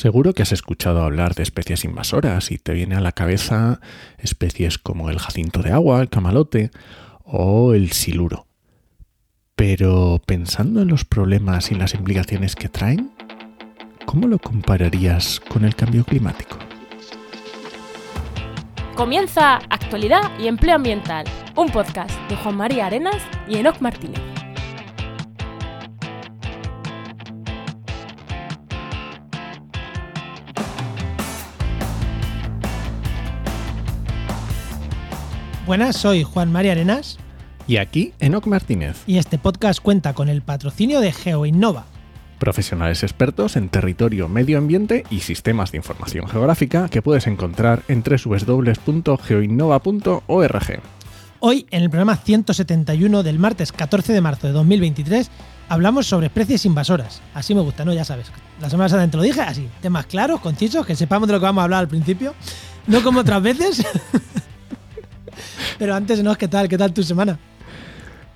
Seguro que has escuchado hablar de especies invasoras y te viene a la cabeza especies como el jacinto de agua, el camalote o el siluro. Pero pensando en los problemas y las implicaciones que traen, ¿cómo lo compararías con el cambio climático? Comienza Actualidad y Empleo Ambiental, un podcast de Juan María Arenas y Enoc Martínez. Buenas, soy Juan María Arenas. Y aquí Enoc Martínez. Y este podcast cuenta con el patrocinio de GeoInnova. Profesionales expertos en territorio, medio ambiente y sistemas de información geográfica que puedes encontrar en www.geoinnova.org. Hoy, en el programa 171 del martes 14 de marzo de 2023, hablamos sobre especies invasoras. Así me gusta, ¿no? Ya sabes. La semana pasada te lo dije, así. Temas claros, concisos, que sepamos de lo que vamos a hablar al principio. No como otras veces. Pero antes, ¿no? ¿Qué tal? ¿Qué tal tu semana?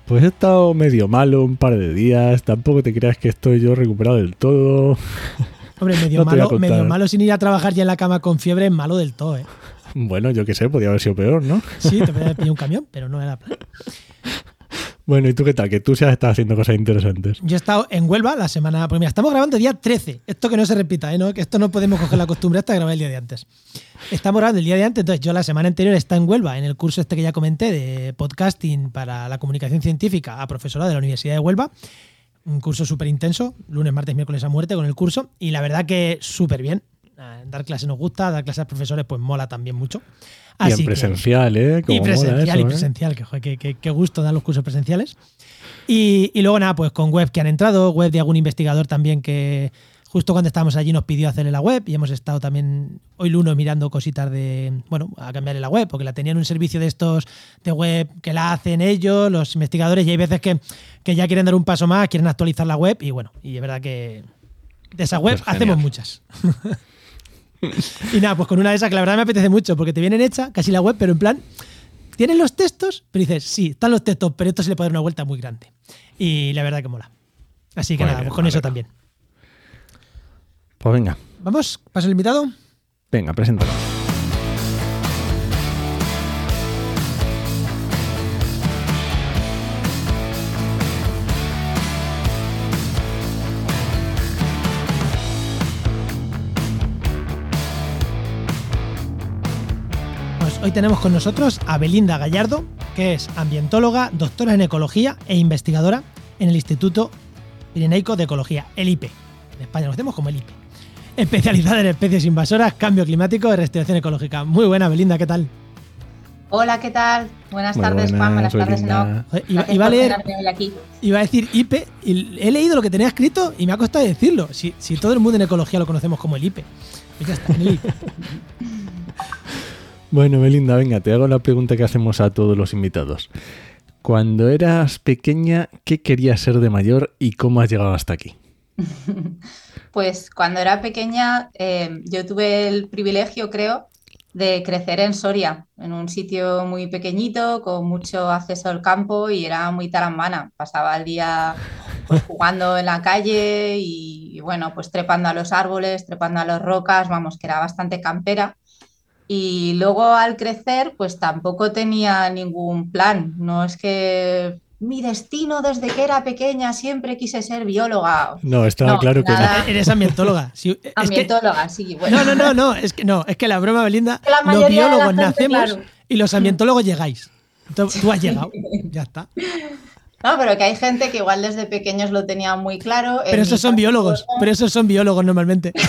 Pues he estado medio malo un par de días. Tampoco te creas que estoy yo recuperado del todo. Hombre, medio, malo, medio malo sin ir a trabajar ya en la cama con fiebre es malo del todo, ¿eh? Bueno, yo qué sé, podía haber sido peor, ¿no? Sí, te podía haber pillado un camión, pero no era plan. Bueno, ¿y tú qué tal? Que tú sí has estado haciendo cosas interesantes. Yo he estado en Huelva la semana. Pues estamos grabando el día 13. Esto que no se repita, ¿eh? ¿No? Que esto no podemos coger la costumbre hasta grabar el día de antes. Estamos grabando el día de antes, entonces yo la semana anterior estaba en Huelva, en el curso este que ya comenté de podcasting para la comunicación científica a profesora de la Universidad de Huelva. Un curso súper intenso, lunes, martes, miércoles a muerte con el curso. Y la verdad que súper bien. Dar clases nos gusta, dar clases a profesores pues mola también mucho y en presencial, ¿eh? y presencial, y ¿eh? presencial, que, gusto dar los cursos presenciales. Y, luego nada, pues con web que han entrado, web de algún investigador también que justo cuando estábamos allí nos pidió hacerle la web y hemos estado también hoy lunes mirando cositas de, bueno, a cambiarle la web, porque la tenían un servicio de estos de web que la hacen ellos, los investigadores, y hay veces que, ya quieren dar un paso más, quieren actualizar la web y bueno, y es verdad que de esa web pues hacemos muchas. y nada, pues con una de esas que la verdad me apetece mucho, porque te vienen hecha casi la web, pero en plan, ¿tienes los textos? Pero dices, sí, están los textos, pero esto se le puede dar una vuelta muy grande. Y la verdad que mola. Así que nada, pues con eso también. Pues venga. ¿Vamos? ¿Paso el invitado? Venga, preséntalo. Hoy tenemos con nosotros a Belinda Gallardo, que es ambientóloga, doctora en ecología e investigadora en el Instituto Pireneico de Ecología, el IPE. En España lo hacemos como el IPE. Especializada en especies invasoras, cambio climático y restitución ecológica. Muy buena, Belinda, ¿qué tal? Hola, ¿qué tal? Buenas tardes, Juan. Buenas tardes, no. Iba, a leer, iba a decir IPE y he leído lo que tenía escrito y me ha costado decirlo. Si, todo el mundo en ecología lo conocemos como el IPE. Ya está, el IPE. Bueno, Belinda, venga, te hago la pregunta que hacemos a todos los invitados. Cuando eras pequeña, ¿qué querías ser de mayor y cómo has llegado hasta aquí? Pues cuando era pequeña eh, yo tuve el privilegio, creo, de crecer en Soria, en un sitio muy pequeñito, con mucho acceso al campo y era muy tarambana. Pasaba el día pues, jugando en la calle y, bueno, pues trepando a los árboles, trepando a las rocas, vamos, que era bastante campera. Y luego al crecer, pues tampoco tenía ningún plan. No es que mi destino desde que era pequeña siempre quise ser bióloga. No, estaba claro que no. Eres ambientóloga. ambientóloga, sí. Bueno. No, no, no, no, es que no, es que la broma, Belinda, los biólogos nacemos y los ambientólogos llegáis. tú has llegado, ya está. No, pero que hay gente que igual desde pequeños lo tenía muy claro. Pero esos son biólogos, pero esos son biólogos normalmente.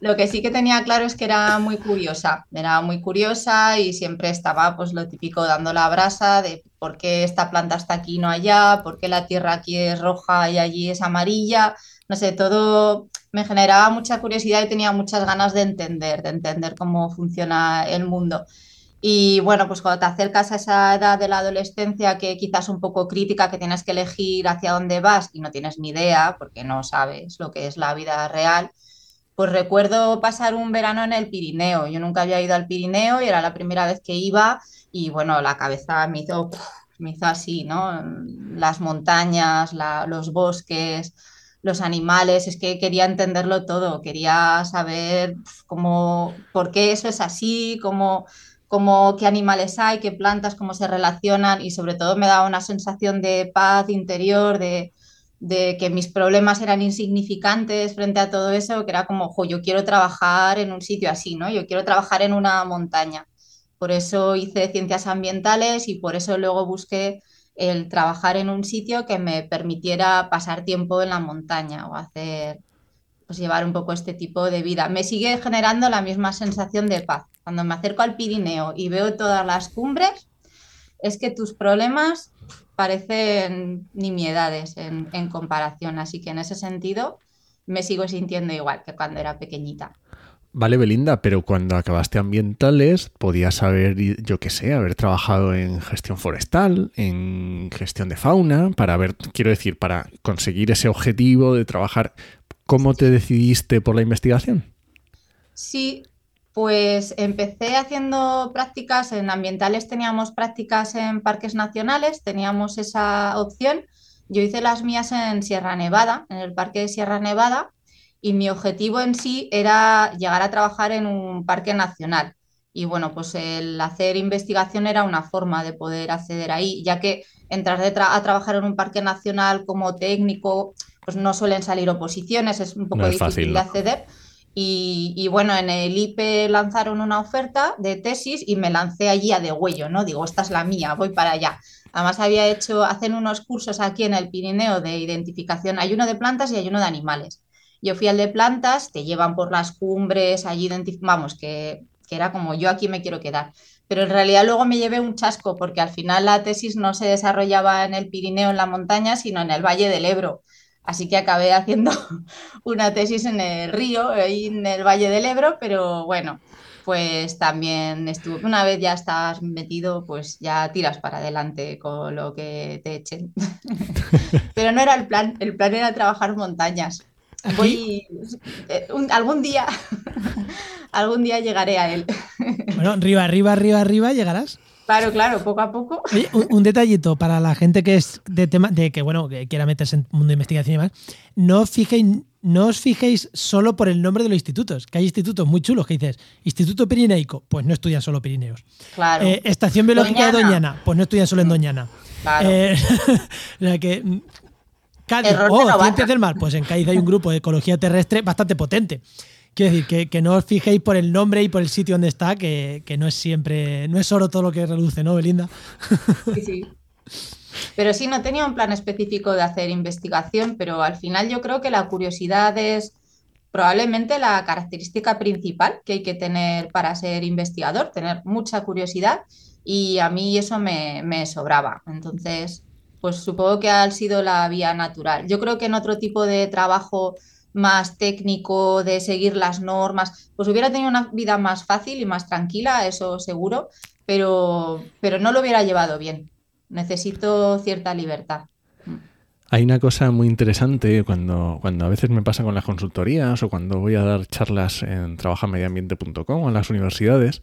Lo que sí que tenía claro es que era muy curiosa, era muy curiosa y siempre estaba pues lo típico dando la brasa de por qué esta planta está aquí y no allá, por qué la tierra aquí es roja y allí es amarilla, no sé, todo me generaba mucha curiosidad y tenía muchas ganas de entender, de entender cómo funciona el mundo. Y bueno, pues cuando te acercas a esa edad de la adolescencia que quizás un poco crítica, que tienes que elegir hacia dónde vas y no tienes ni idea porque no sabes lo que es la vida real, pues recuerdo pasar un verano en el Pirineo. Yo nunca había ido al Pirineo y era la primera vez que iba y bueno, la cabeza me hizo, me hizo así, ¿no? Las montañas, los bosques, los animales, es que quería entenderlo todo, quería saber cómo, por qué eso es así, cómo, cómo, qué animales hay, qué plantas, cómo se relacionan y sobre todo me daba una sensación de paz interior, de, de que mis problemas eran insignificantes frente a todo eso, que era como, ojo, yo quiero trabajar en un sitio así, ¿no? Yo quiero trabajar en una montaña. Por eso hice ciencias ambientales y por eso luego busqué el trabajar en un sitio que me permitiera pasar tiempo en la montaña o hacer, pues llevar un poco este tipo de vida. Me sigue generando la misma sensación de paz. Cuando me acerco al Pirineo y veo todas las cumbres, es que tus problemas parecen nimiedades en, en comparación. Así que en ese sentido me sigo sintiendo igual que cuando era pequeñita. Vale, Belinda, pero cuando acabaste ambientales podías haber, yo qué sé, haber trabajado en gestión forestal, en gestión de fauna, para ver, quiero decir, para conseguir ese objetivo de trabajar. ¿Cómo te decidiste por la investigación? Sí, pues empecé haciendo prácticas en ambientales, teníamos prácticas en parques nacionales, teníamos esa opción. Yo hice las mías en Sierra Nevada, en el parque de Sierra Nevada, y mi objetivo en sí era llegar a trabajar en un parque nacional. Y bueno, pues el hacer investigación era una forma de poder acceder ahí, ya que entrar a trabajar en un parque nacional como técnico, pues no suelen salir oposiciones, es un poco difícil de acceder. Y, bueno, en el IPE lanzaron una oferta de tesis y me lancé allí a de huello, ¿no? Digo, esta es la mía, voy para allá. Además había hecho, hacen unos cursos aquí en el Pirineo de identificación, hay uno de plantas y hay uno de animales. Yo fui al de plantas, te llevan por las cumbres, allí vamos, que, que era como yo aquí me quiero quedar. Pero en realidad luego me llevé un chasco porque al final la tesis no se desarrollaba en el Pirineo, en la montaña, sino en el Valle del Ebro. Así que acabé haciendo una tesis en el río, ahí en el Valle del Ebro, pero bueno, pues también estuve, una vez ya estás metido, pues ya tiras para adelante con lo que te echen. pero no era el plan, el plan era trabajar montañas. Voy, eh, algún día, algún día llegaré a él. Bueno, arriba, arriba, arriba, arriba llegarás. Claro, claro, poco a poco. un, detallito para la gente que es de tema, de que bueno, que quiera meterse en mundo de investigación y demás, no fijéis, no os fijéis solo por el nombre de los institutos, que hay institutos muy chulos que dices, Instituto Pirineico, pues no estudian solo Pirineos. Claro. Eh, Estación Biológica de Doñana, pues no estudian solo en mm. Doñana. Claro. Eh, que Cádiz, oh, Ciencias del Mar. Pues en Cádiz hay un grupo de ecología terrestre bastante potente. Quiero decir, que, no os fijéis por el nombre y por el sitio donde está, que, no es siempre, no es oro todo lo que reluce, ¿no, Belinda? Sí, sí. Pero sí, no tenía un plan específico de hacer investigación, pero al final yo creo que la curiosidad es probablemente la característica principal que hay que tener para ser investigador, tener mucha curiosidad y a mí eso me, me sobraba. Entonces, pues supongo que ha sido la vía natural. Yo creo que en otro tipo de trabajo más técnico, de seguir las normas, pues hubiera tenido una vida más fácil y más tranquila, eso seguro, pero, pero no lo hubiera llevado bien. Necesito cierta libertad. Hay una cosa muy interesante cuando, cuando a veces me pasa con las consultorías o cuando voy a dar charlas en trabajamediambiente.com o en las universidades,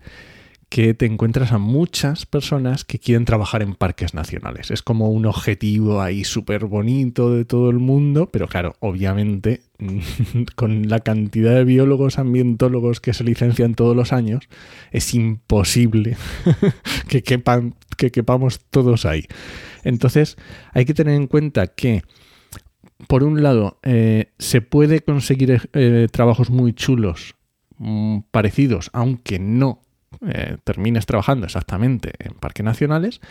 que te encuentras a muchas personas que quieren trabajar en parques nacionales. Es como un objetivo ahí súper bonito de todo el mundo, pero claro, obviamente con la cantidad de biólogos ambientólogos que se licencian todos los años, es imposible que, quepan, que quepamos todos ahí. Entonces hay que tener en cuenta que por un lado, eh, se puede conseguir eh, trabajos muy chulos, mm, parecidos, aunque no eh, termines trabajando exactamente en parques nacionales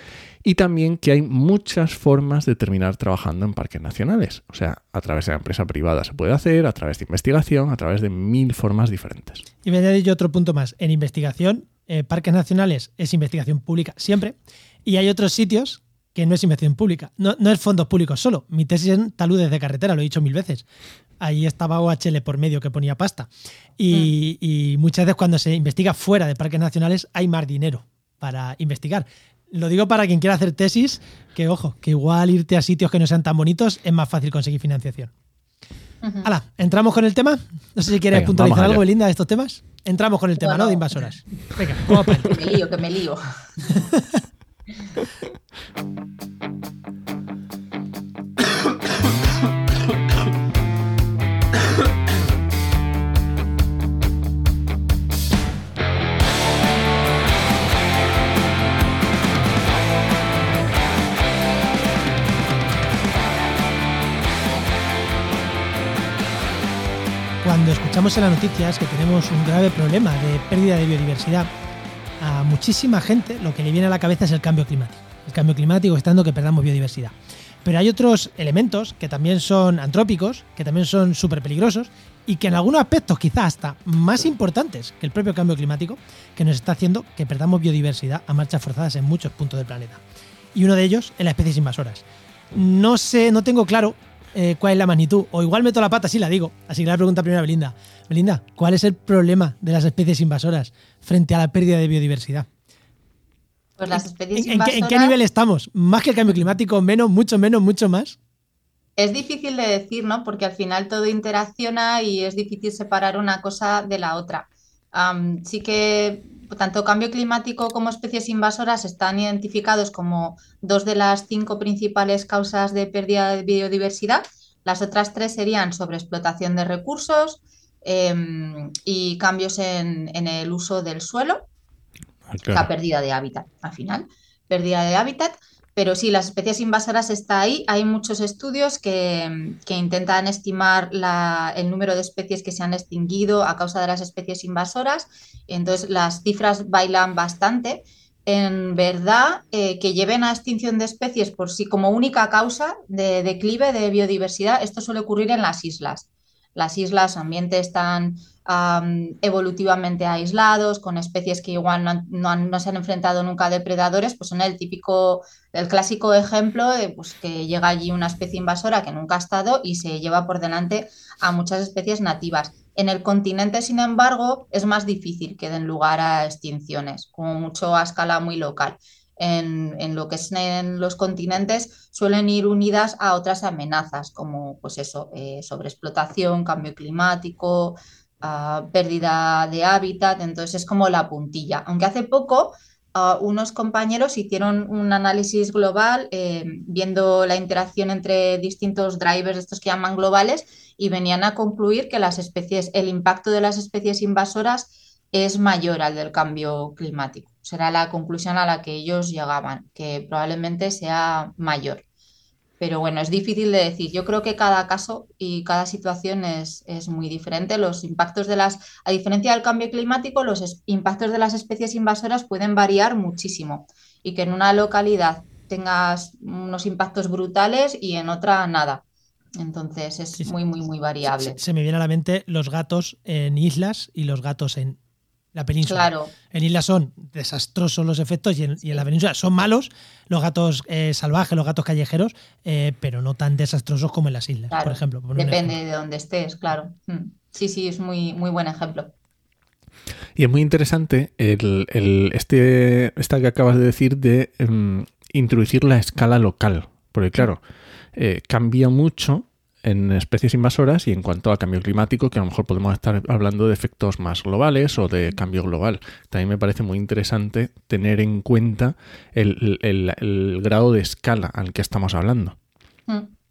y también que hay muchas formas de terminar trabajando en parques nacionales. O sea, a través de la empresa privada se puede hacer, a través de investigación, a través de mil formas diferentes. Y me añadido otro punto más. En investigación, eh, parques nacionales es investigación pública siempre y hay otros sitios que no es investigación pública. No, no es fondos públicos solo. Mi tesis en taludes de carretera, lo he dicho mil veces ahí estaba OHL por medio que ponía pasta. Y, muchas veces cuando se investiga fuera de parques nacionales hay más dinero para investigar. Lo digo para quien quiera hacer tesis, que ojo, que igual irte a sitios que no sean tan bonitos es más fácil conseguir financiación. Hala, ¿entramos con el tema? No sé si quieres puntualizar algo, Belinda, de estos temas. Entramos con el tema, ¿no? De invasoras. Venga, vamos para Que me lío, que me lío. escuchamos en las noticias que tenemos un grave problema de pérdida de biodiversidad, a muchísima gente lo que le viene a la cabeza es el cambio climático. El cambio climático estando que perdamos biodiversidad. Pero hay otros elementos que también son antrópicos, que también son súper peligrosos y que en algunos aspectos quizás hasta más importantes que el propio cambio climático, que nos está haciendo que perdamos biodiversidad a marchas forzadas en muchos puntos del planeta. Y uno de ellos es las especies invasoras. No sé, no tengo claro eh, cuál es la magnitud, o igual meto la pata si la digo. Así que la pregunta primero a Belinda. Belinda, ¿cuál es el problema de las especies invasoras frente a la pérdida de biodiversidad? Pues las especies ¿En, invasoras... ¿En qué nivel estamos? ¿Más que el cambio climático? ¿Menos? ¿Mucho menos? ¿Mucho más? Es difícil de decir, ¿no? Porque al final todo interacciona y es difícil separar una cosa de la otra. Um, sí que tanto cambio climático como especies invasoras están identificados como dos de las cinco principales causas de pérdida de biodiversidad. Las otras tres serían sobreexplotación de recursos eh, y cambios en, en, el uso del suelo, ah, claro. la pérdida de hábitat, al final, pérdida de hábitat. Pero sí, las especies invasoras está ahí. Hay muchos estudios que, que intentan estimar la, el número de especies que se han extinguido a causa de las especies invasoras. Entonces, las cifras bailan bastante. En verdad, eh, que lleven a extinción de especies por sí como única causa de declive de biodiversidad, esto suele ocurrir en las islas. Las islas, ambientes están evolutivamente aislados, con especies que igual no, no, han, no, se han enfrentado nunca a depredadores, pues son el típico, el clásico ejemplo de pues, que llega allí una especie invasora que nunca ha estado y se lleva por delante a muchas especies nativas. En el continente, sin embargo, es más difícil que den lugar a extinciones, como mucho a escala muy local. En, en, lo que es en los continentes suelen ir unidas a otras amenazas, como pues eso, eh, sobreexplotación, cambio climático, uh, pérdida de hábitat, entonces es como la puntilla. Aunque hace poco unos compañeros hicieron un análisis global eh, viendo la interacción entre distintos drivers, estos que llaman globales, y venían a concluir que las especies, el impacto de las especies invasoras es mayor al del cambio climático. Será la conclusión a la que ellos llegaban, que probablemente sea mayor. Pero bueno, es difícil de decir. Yo creo que cada caso y cada situación es, es, muy diferente. Los impactos de las, a diferencia del cambio climático, los impactos de las especies invasoras pueden variar muchísimo y que en una localidad tengas unos impactos brutales y en otra nada. Entonces es sí, muy, muy, muy variable. Se, se, me viene a la mente los gatos en islas y los gatos en la península. Claro. En islas son desastrosos los efectos y en, y en la península son malos los gatos eh, salvajes, los gatos callejeros, eh, pero no tan desastrosos como en las islas, claro. por ejemplo. Por Depende ejemplo. de dónde estés, claro. Mm. Sí, sí, es muy, muy buen ejemplo. Y es muy interesante el, el, este, esta que acabas de decir de um, introducir la escala local, porque claro, eh, cambia mucho en especies invasoras y en cuanto a cambio climático, que a lo mejor podemos estar hablando de efectos más globales o de cambio global. También me parece muy interesante tener en cuenta el, el, grado de escala al que estamos hablando.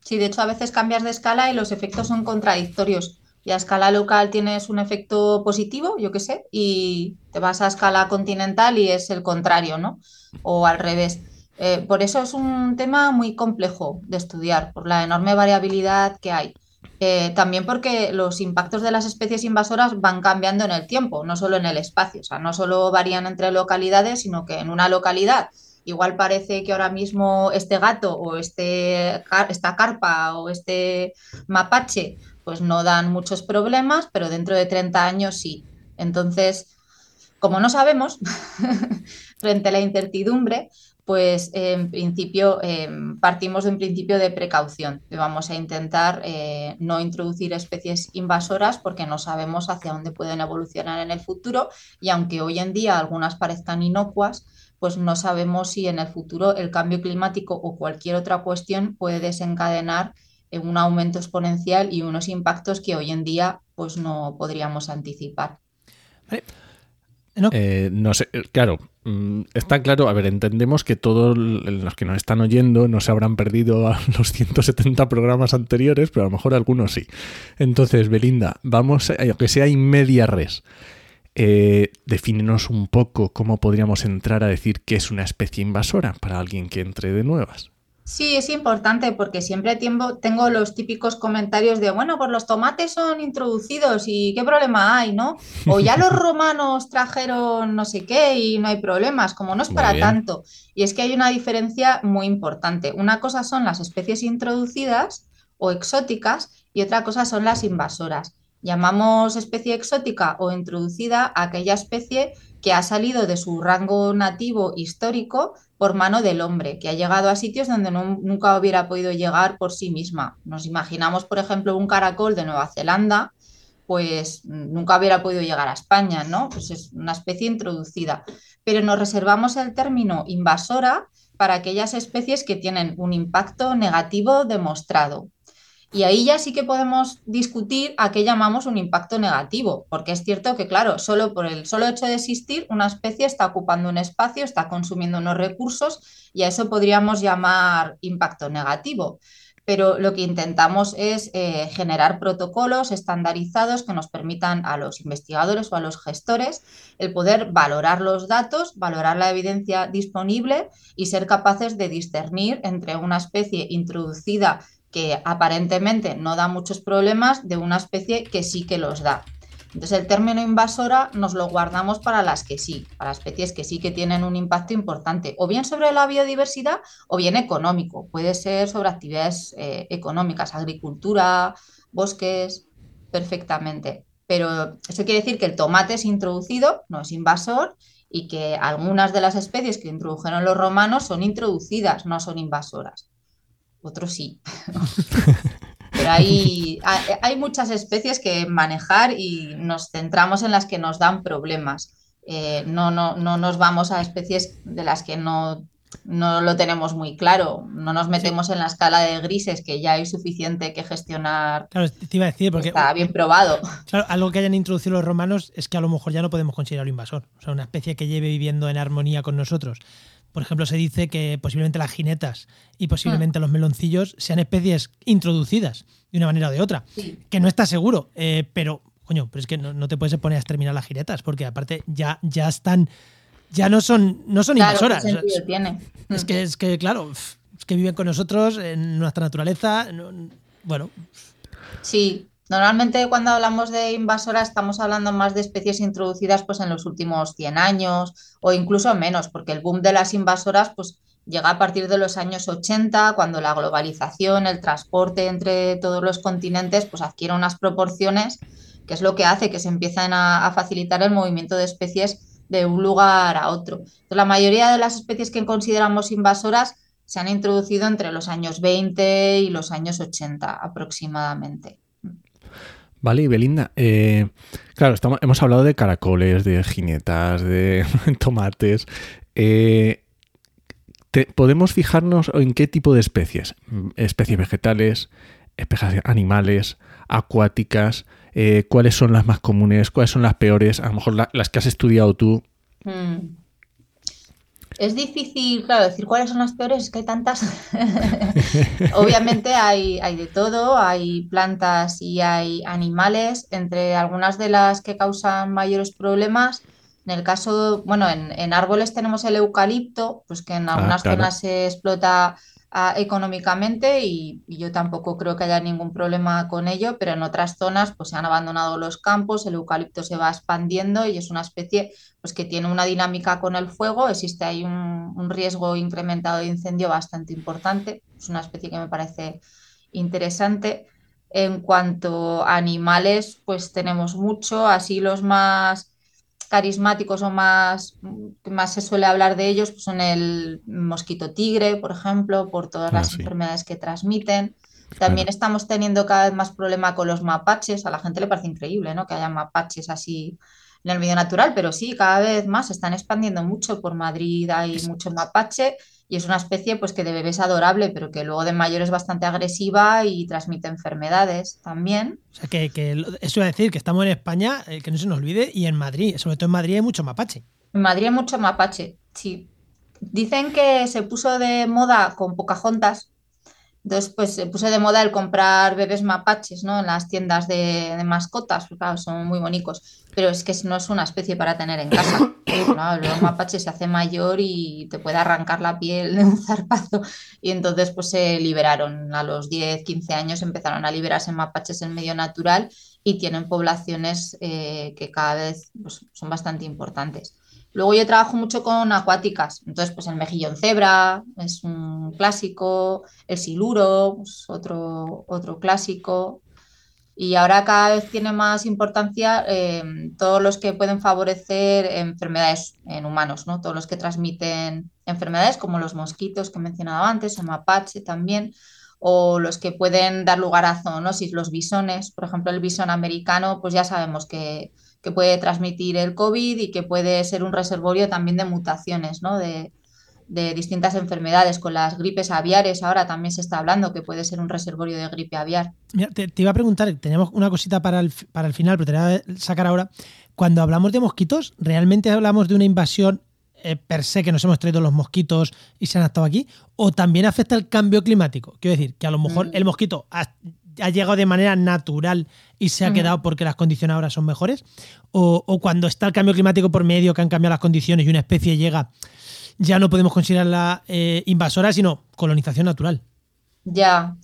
Sí, de hecho a veces cambias de escala y los efectos son contradictorios. Y a escala local tienes un efecto positivo, yo qué sé, y te vas a escala continental y es el contrario, ¿no? O al revés. Eh, por eso es un tema muy complejo de estudiar, por la enorme variabilidad que hay. Eh, también porque los impactos de las especies invasoras van cambiando en el tiempo, no solo en el espacio. O sea, no solo varían entre localidades, sino que en una localidad igual parece que ahora mismo este gato o este, esta carpa o este mapache pues no dan muchos problemas, pero dentro de 30 años sí. Entonces, como no sabemos, frente a la incertidumbre, pues en principio eh, partimos de un principio de precaución. Vamos a intentar eh, no introducir especies invasoras porque no sabemos hacia dónde pueden evolucionar en el futuro y aunque hoy en día algunas parezcan inocuas, pues no sabemos si en el futuro el cambio climático o cualquier otra cuestión puede desencadenar un aumento exponencial y unos impactos que hoy en día pues no podríamos anticipar. Vale. No. Eh, no sé, claro, está claro, a ver, entendemos que todos los que nos están oyendo no se habrán perdido a los 170 programas anteriores, pero a lo mejor algunos sí. Entonces, Belinda, vamos, a, aunque sea en media res, eh, un poco cómo podríamos entrar a decir que es una especie invasora para alguien que entre de nuevas. Sí, es importante porque siempre tiempo, tengo los típicos comentarios de, bueno, pues los tomates son introducidos y qué problema hay, ¿no? O ya los romanos trajeron no sé qué y no hay problemas, como no es para tanto. Y es que hay una diferencia muy importante. Una cosa son las especies introducidas o exóticas y otra cosa son las invasoras. Llamamos especie exótica o introducida a aquella especie que ha salido de su rango nativo histórico por mano del hombre, que ha llegado a sitios donde nunca hubiera podido llegar por sí misma. Nos imaginamos, por ejemplo, un caracol de Nueva Zelanda, pues nunca hubiera podido llegar a España, ¿no? Pues es una especie introducida. Pero nos reservamos el término invasora para aquellas especies que tienen un impacto negativo demostrado. Y ahí ya sí que podemos discutir a qué llamamos un impacto negativo, porque es cierto que, claro, solo por el solo hecho de existir, una especie está ocupando un espacio, está consumiendo unos recursos y a eso podríamos llamar impacto negativo. Pero lo que intentamos es eh, generar protocolos estandarizados que nos permitan a los investigadores o a los gestores el poder valorar los datos, valorar la evidencia disponible y ser capaces de discernir entre una especie introducida que aparentemente no da muchos problemas de una especie que sí que los da. Entonces el término invasora nos lo guardamos para las que sí, para especies que sí que tienen un impacto importante, o bien sobre la biodiversidad o bien económico. Puede ser sobre actividades eh, económicas, agricultura, bosques, perfectamente. Pero eso quiere decir que el tomate es introducido, no es invasor, y que algunas de las especies que introdujeron los romanos son introducidas, no son invasoras otros sí. Pero hay, hay, muchas especies que manejar y nos centramos en las que nos dan problemas. Eh, no, no, no nos vamos a especies de las que no, no lo tenemos muy claro. No nos metemos sí. en la escala de grises, que ya hay suficiente que gestionar. Claro, te iba a decir, porque. Está bien probado. Claro, algo que hayan introducido los romanos es que a lo mejor ya no podemos considerarlo invasor. O sea, una especie que lleve viviendo en armonía con nosotros. Por ejemplo, se dice que posiblemente las jinetas y posiblemente mm. los meloncillos sean especies introducidas de una manera o de otra. Sí. Que no está seguro, eh, pero, coño, pero es que no, no, te puedes poner a exterminar las jinetas, porque aparte ya, ya están, ya no son, no son claro, invasoras. ¿qué sentido tiene? Es que, es que, claro, es que viven con nosotros en nuestra naturaleza. No, bueno. Sí, Normalmente cuando hablamos de invasora estamos hablando más de especies introducidas pues en los últimos 100 años o incluso menos, porque el boom de las invasoras pues llega a partir de los años 80, cuando la globalización, el transporte entre todos los continentes pues adquiere unas proporciones que es lo que hace que se empiecen a, a facilitar el movimiento de especies de un lugar a otro. Entonces, la mayoría de las especies que consideramos invasoras se han introducido entre los años 20 y los años 80 aproximadamente. Vale, y Belinda, eh, claro, hemos hablado de caracoles, de jinetas, de tomates. Eh, ¿Podemos fijarnos en qué tipo de especies? Especies vegetales, especies animales, acuáticas, eh, cuáles son las más comunes, cuáles son las peores, a lo mejor la, las que has estudiado tú. Hmm. Es difícil, claro, decir cuáles son las peores, es que hay tantas. Obviamente hay, hay, de todo, hay plantas y hay animales, entre algunas de las que causan mayores problemas. En el caso, bueno, en, en árboles tenemos el eucalipto, pues que en algunas ah, claro. zonas se explota económicamente y, y, yo tampoco creo que haya ningún problema con ello, pero en otras zonas pues se han abandonado los campos, el eucalipto se va expandiendo y es una especie pues que tiene una dinámica con el fuego, existe ahí un, un riesgo incrementado de incendio bastante importante, es una especie que me parece interesante. En cuanto a animales, pues tenemos mucho, así los más carismáticos o más que más se suele hablar de ellos pues son el mosquito tigre, por ejemplo, por todas Ah, las sí. enfermedades que transmiten. También Claro. estamos teniendo cada vez más problema con los mapaches. A la gente le parece increíble, ¿no? Que haya mapaches así en el medio natural, pero sí, cada vez más se están expandiendo mucho por Madrid, hay mucho mapache y es una especie pues que de bebé es adorable, pero que luego de mayor es bastante agresiva y transmite enfermedades también. O sea, que, que eso iba a decir que estamos en España, eh, que no se nos olvide, y en Madrid, sobre todo en Madrid hay mucho mapache. En Madrid hay mucho mapache, sí. Dicen que se puso de moda con Pocahontas, Entonces, pues se puso de moda el comprar bebés mapaches, ¿no? En las tiendas de, mascotas, porque claro, son muy bonitos. Pero es que no es una especie para tener en casa. el bebé mapache se hace mayor y te puede arrancar la piel de un zarpazo. Y entonces, pues se liberaron. A los 10, 15 años empezaron a liberarse mapaches en medio natural y tienen poblaciones eh, que cada vez pues, son bastante importantes. Luego yo trabajo mucho con acuáticas, entonces pues el mejillón cebra es un clásico, el siluro, pues, otro, otro clásico. Y ahora cada vez tiene más importancia em, todos los que pueden favorecer enfermedades en humanos, ¿no? Todos los que transmiten enfermedades como los mosquitos que he mencionado antes, el mapache también, o los que pueden dar lugar a zoonosis, los bisones, por ejemplo el bisón americano, pues ya sabemos que que puede transmitir el COVID y que puede ser un reservorio también de mutaciones, ¿no? De, distintas enfermedades, con las gripes aviares ahora también se está hablando que puede ser un reservorio de gripe aviar. Mira, te, iba a preguntar, teníamos una cosita para el, para el final, pero te voy a sacar ahora. Cuando hablamos de mosquitos, ¿realmente hablamos de una invasión eh, per se que nos hemos traído los mosquitos y se han estado aquí? ¿O también afecta el cambio climático? Quiero decir, que a lo mejor mm. el mosquito ha llegado de manera natural y se ha quedado porque las condiciones ahora son mejores? O, cuando está el cambio climático por medio, que han cambiado las condiciones y una especie llega, ya no podemos considerarla eh, invasora, sino colonización natural? Ya,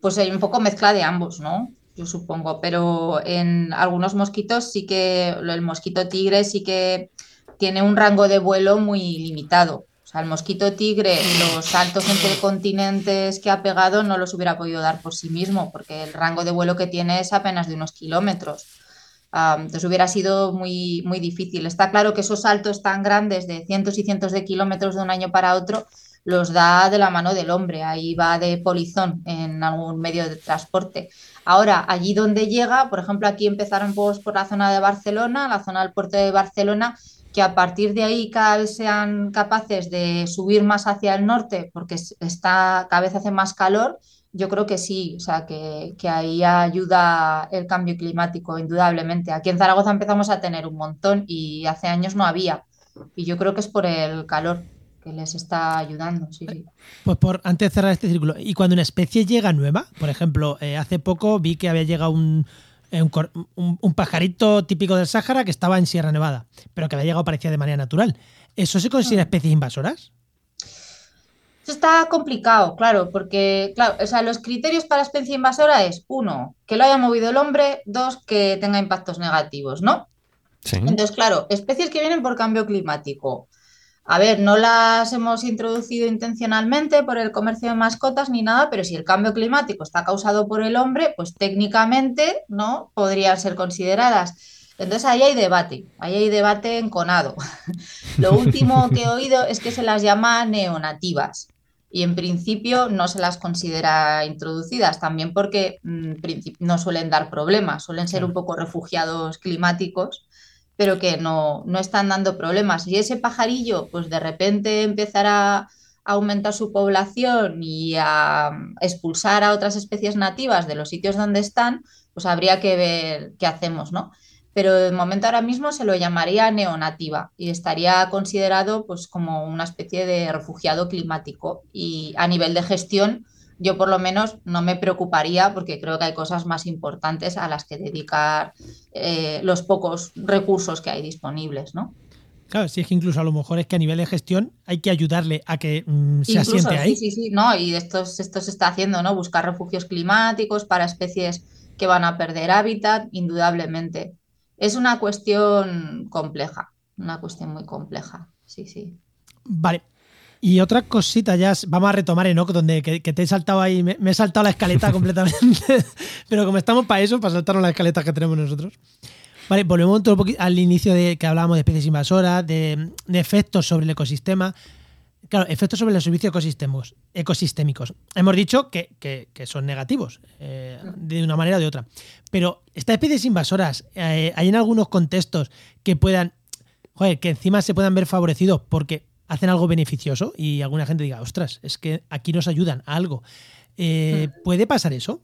pues hay un poco mezcla de ambos, ¿no? Yo supongo, pero en algunos mosquitos sí que el mosquito tigre sí que tiene un rango de vuelo muy limitado. Sea, el mosquito tigre, los saltos entre continentes que ha pegado no los hubiera podido dar por sí mismo, porque el rango de vuelo que tiene es apenas de unos kilómetros. entonces hubiera sido muy, muy difícil. Está claro que esos saltos tan grandes de cientos y cientos de kilómetros de un año para otro los da de la mano del hombre, ahí va de polizón en algún medio de transporte. Ahora, allí donde llega, por ejemplo, aquí empezaron pues, por la zona de Barcelona, la zona del puerto de Barcelona, que a partir de ahí cada vez sean capaces de subir más hacia el norte porque está, cada vez hace más calor, yo creo que sí, o sea, que, ahí ayuda el cambio climático, indudablemente. Aquí en Zaragoza empezamos a tener un montón y hace años no había. Y yo creo que es por el calor que les está ayudando. Sí, Pues por antes de cerrar este círculo, y cuando una especie llega nueva, por ejemplo, eh, hace poco vi que había llegado un, eh, un, pajarito típico del Sáhara que estaba en Sierra Nevada, pero que había llegado parecía de manera natural. ¿Eso se considera ah. especies invasoras? Eso está complicado, claro, porque claro, o sea, los criterios para especie invasora es, uno, que lo haya movido el hombre, dos, que tenga impactos negativos, ¿no? Entonces, claro, especies que vienen por cambio climático, a ver, no las hemos introducido intencionalmente por el comercio de mascotas ni nada, pero si el cambio climático está causado por el hombre, pues técnicamente no podrían ser consideradas. Entonces ahí hay debate, ahí hay debate enconado. Lo último que he oído es que se las llama neonativas y en principio no se las considera introducidas, también porque mm, no suelen dar problemas, suelen ser un poco refugiados climáticos pero que no, no están dando problemas. Y ese pajarillo, pues de repente empezará a aumentar su población y a expulsar a otras especies nativas de los sitios donde están, pues habría que ver qué hacemos, ¿no? Pero de momento ahora mismo se lo llamaría neonativa y estaría considerado pues como una especie de refugiado climático y a nivel de gestión yo por lo menos no me preocuparía porque creo que hay cosas más importantes a las que dedicar eh, los pocos recursos que hay disponibles, ¿no? Claro, si es que incluso a lo mejor es que a nivel de gestión hay que ayudarle a que mm, se asiente ahí. Sí, sí, sí, no, y esto, esto se está haciendo, ¿no? Buscar refugios climáticos para especies que van a perder hábitat, indudablemente. Es una cuestión compleja, una cuestión muy compleja, sí, sí. Vale, y otra cosita, ya vamos a retomar Enoch, donde que, te he saltado ahí, me, he saltado la escaleta completamente. Pero como estamos para eso, para saltarnos la escaleta que tenemos nosotros. Vale, volvemos un poquito al inicio de que hablábamos de especies invasoras, de, efectos sobre el ecosistema. Claro, efectos sobre los servicios ecosistémicos. ecosistémicos. Hemos dicho que, son negativos, eh, de una manera o de otra. Pero estas especies invasoras, eh, ¿hay en algunos contextos que puedan, joder, que encima se puedan ver favorecidos porque hacen algo beneficioso y alguna gente diga, ostras, es que aquí nos ayudan a algo. Eh, hmm. ¿Puede pasar eso?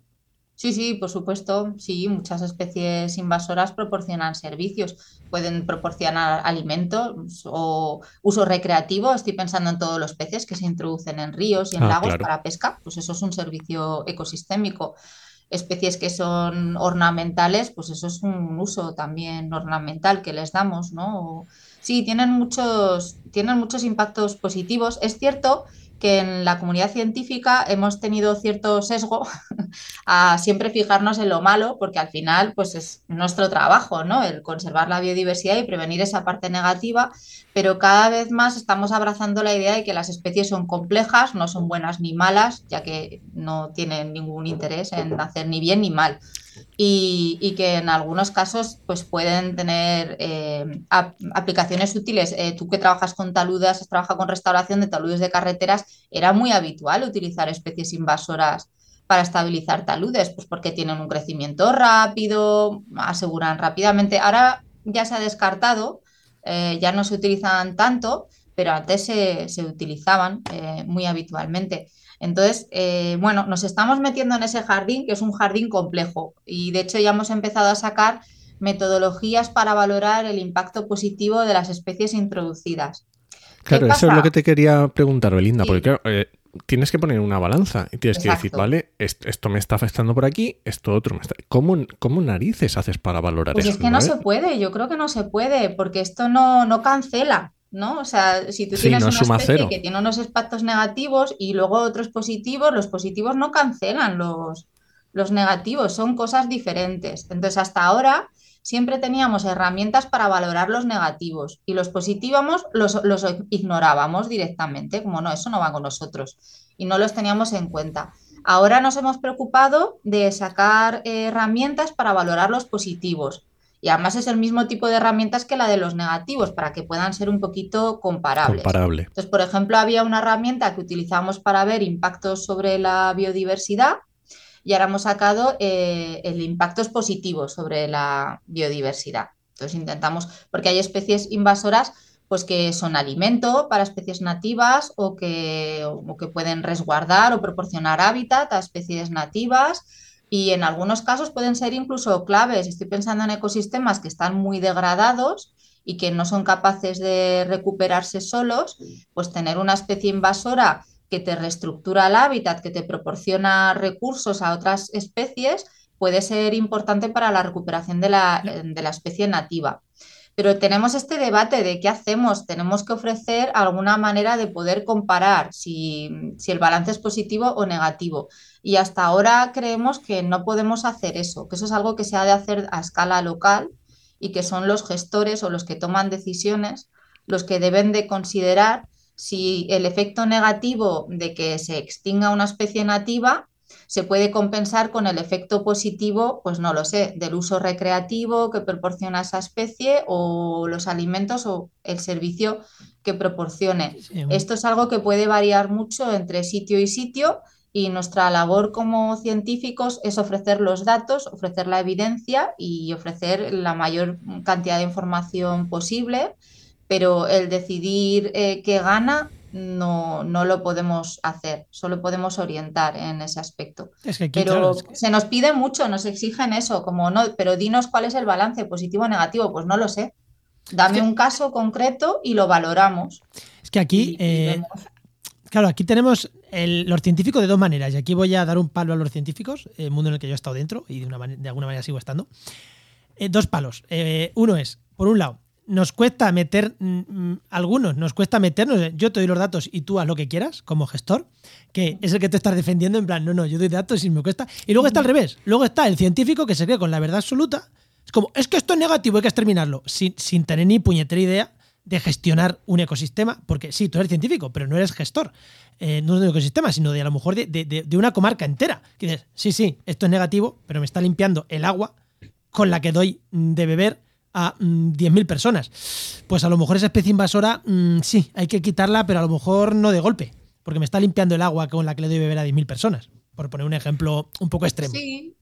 Sí, sí, por supuesto. Sí, muchas especies invasoras proporcionan servicios. Pueden proporcionar alimentos o uso recreativo. Estoy pensando en todos los peces que se introducen en ríos y en Ah, lagos claro. para pesca. Pues eso es un servicio ecosistémico. Especies que son ornamentales, pues eso es un uso también ornamental que les damos, ¿no? O- Sí, tienen muchos, tienen muchos impactos positivos. Es cierto que en la comunidad científica hemos tenido cierto sesgo a siempre fijarnos en lo malo, porque al final, pues es nuestro trabajo, ¿no? El conservar la biodiversidad y prevenir esa parte negativa, pero cada vez más estamos abrazando la idea de que las especies son complejas, no son buenas ni malas, ya que no tienen ningún interés en hacer ni bien ni mal. Y, que en algunos casos pues pueden tener eh, ap- aplicaciones útiles. Eh, tú que trabajas con taludes, has con restauración de taludes de carreteras, era muy habitual utilizar especies invasoras para estabilizar taludes, pues porque tienen un crecimiento rápido, aseguran rápidamente. Ahora ya se ha descartado, eh, ya no se utilizan tanto, pero antes se, se utilizaban muy habitualmente. Entonces, eh, bueno, nos estamos metiendo en ese jardín, que es un jardín complejo, y de hecho ya hemos empezado a sacar metodologías para valorar el impacto positivo de las especies introducidas. ¿Qué Claro, eso es lo que te quería preguntar, Belinda, Sí. porque claro, eh, tienes que poner una balanza y tienes que decir, vale, est- esto, me está afectando por aquí, esto otro me está... ¿Cómo, cómo narices haces para valorar Pues eso? es que no eh? se puede, yo creo que no se puede, porque esto no, no cancela, ¿no? O sea, si tú Sí, tienes no una suma especie cero. que tiene unos impactos negativos y luego otros positivos, los positivos no cancelan los, los negativos, son cosas diferentes. Entonces, hasta ahora siempre teníamos herramientas para valorar los negativos y los positivos los, los ignorábamos directamente, como no, eso no va con nosotros y no los teníamos en cuenta. Ahora nos hemos preocupado de sacar eh, herramientas para valorar los positivos. Y además es el mismo tipo de herramientas que la de los negativos, para que puedan ser un poquito comparables. Comparable. Entonces, por ejemplo, había una herramienta que utilizamos para ver impactos sobre la biodiversidad y ahora hemos sacado eh, el impactos positivos sobre la biodiversidad. Entonces intentamos, porque hay especies invasoras pues que son alimento para especies nativas o que, o que pueden resguardar o proporcionar hábitat a especies nativas y en algunos casos pueden ser incluso claves. Estoy pensando en ecosistemas que están muy degradados y que no son capaces de recuperarse solos, pues tener una especie invasora que te reestructura el hábitat, que te proporciona recursos a otras especies, puede ser importante para la recuperación de la, de la especie nativa. Pero tenemos este debate de qué hacemos. Tenemos que ofrecer alguna manera de poder comparar si, si, el balance es positivo o negativo. Y hasta ahora creemos que no podemos hacer eso, que eso es algo que se ha de hacer a escala local y que son los gestores o los que toman decisiones los que deben de considerar si el efecto negativo de que se extinga una especie nativa se puede compensar con el efecto positivo, pues no lo sé, del uso recreativo que proporciona esa especie o los alimentos o el servicio que proporcione. Sí, Esto es algo que puede variar mucho entre sitio y sitio y nuestra labor como científicos es ofrecer los datos, ofrecer la evidencia y ofrecer la mayor cantidad de información posible, pero el decidir eh, qué gana no, no, lo podemos hacer, solo podemos orientar en ese aspecto. Es que aquí, pero claro, es que... se nos pide mucho, nos exigen eso, como no, pero dinos cuál es el balance, positivo o negativo, pues no lo sé. Dame es que... un caso concreto y lo valoramos. Es que aquí, y, eh, y claro, aquí tenemos el, los científicos de dos maneras, y aquí voy a dar un palo a los científicos, el mundo en el que yo he estado dentro y de, una manera, de alguna manera sigo estando. Eh, dos palos. Eh, uno es, por un lado, nos cuesta meter, mmm, algunos nos cuesta meternos, yo te doy los datos y tú haz lo que quieras como gestor, que es el que te estás defendiendo en plan, no, no, yo doy datos y me cuesta. Y luego está al revés, luego está el científico que se cree con la verdad absoluta, es como, es que esto es negativo, hay que exterminarlo, sin, sin tener ni puñetera idea de gestionar un ecosistema, porque sí, tú eres científico, pero no eres gestor, eh, no de un ecosistema, sino de a lo mejor de, de, de, una comarca entera. Que dices, sí, sí, esto es negativo, pero me está limpiando el agua con la que doy de beber a mm, 10.000 personas. Pues a lo mejor esa especie invasora, mmm, sí, hay que quitarla, pero a lo mejor no de golpe, porque me está limpiando el agua con la que le doy beber a 10.000 personas, por poner un ejemplo un poco extremo. Sí,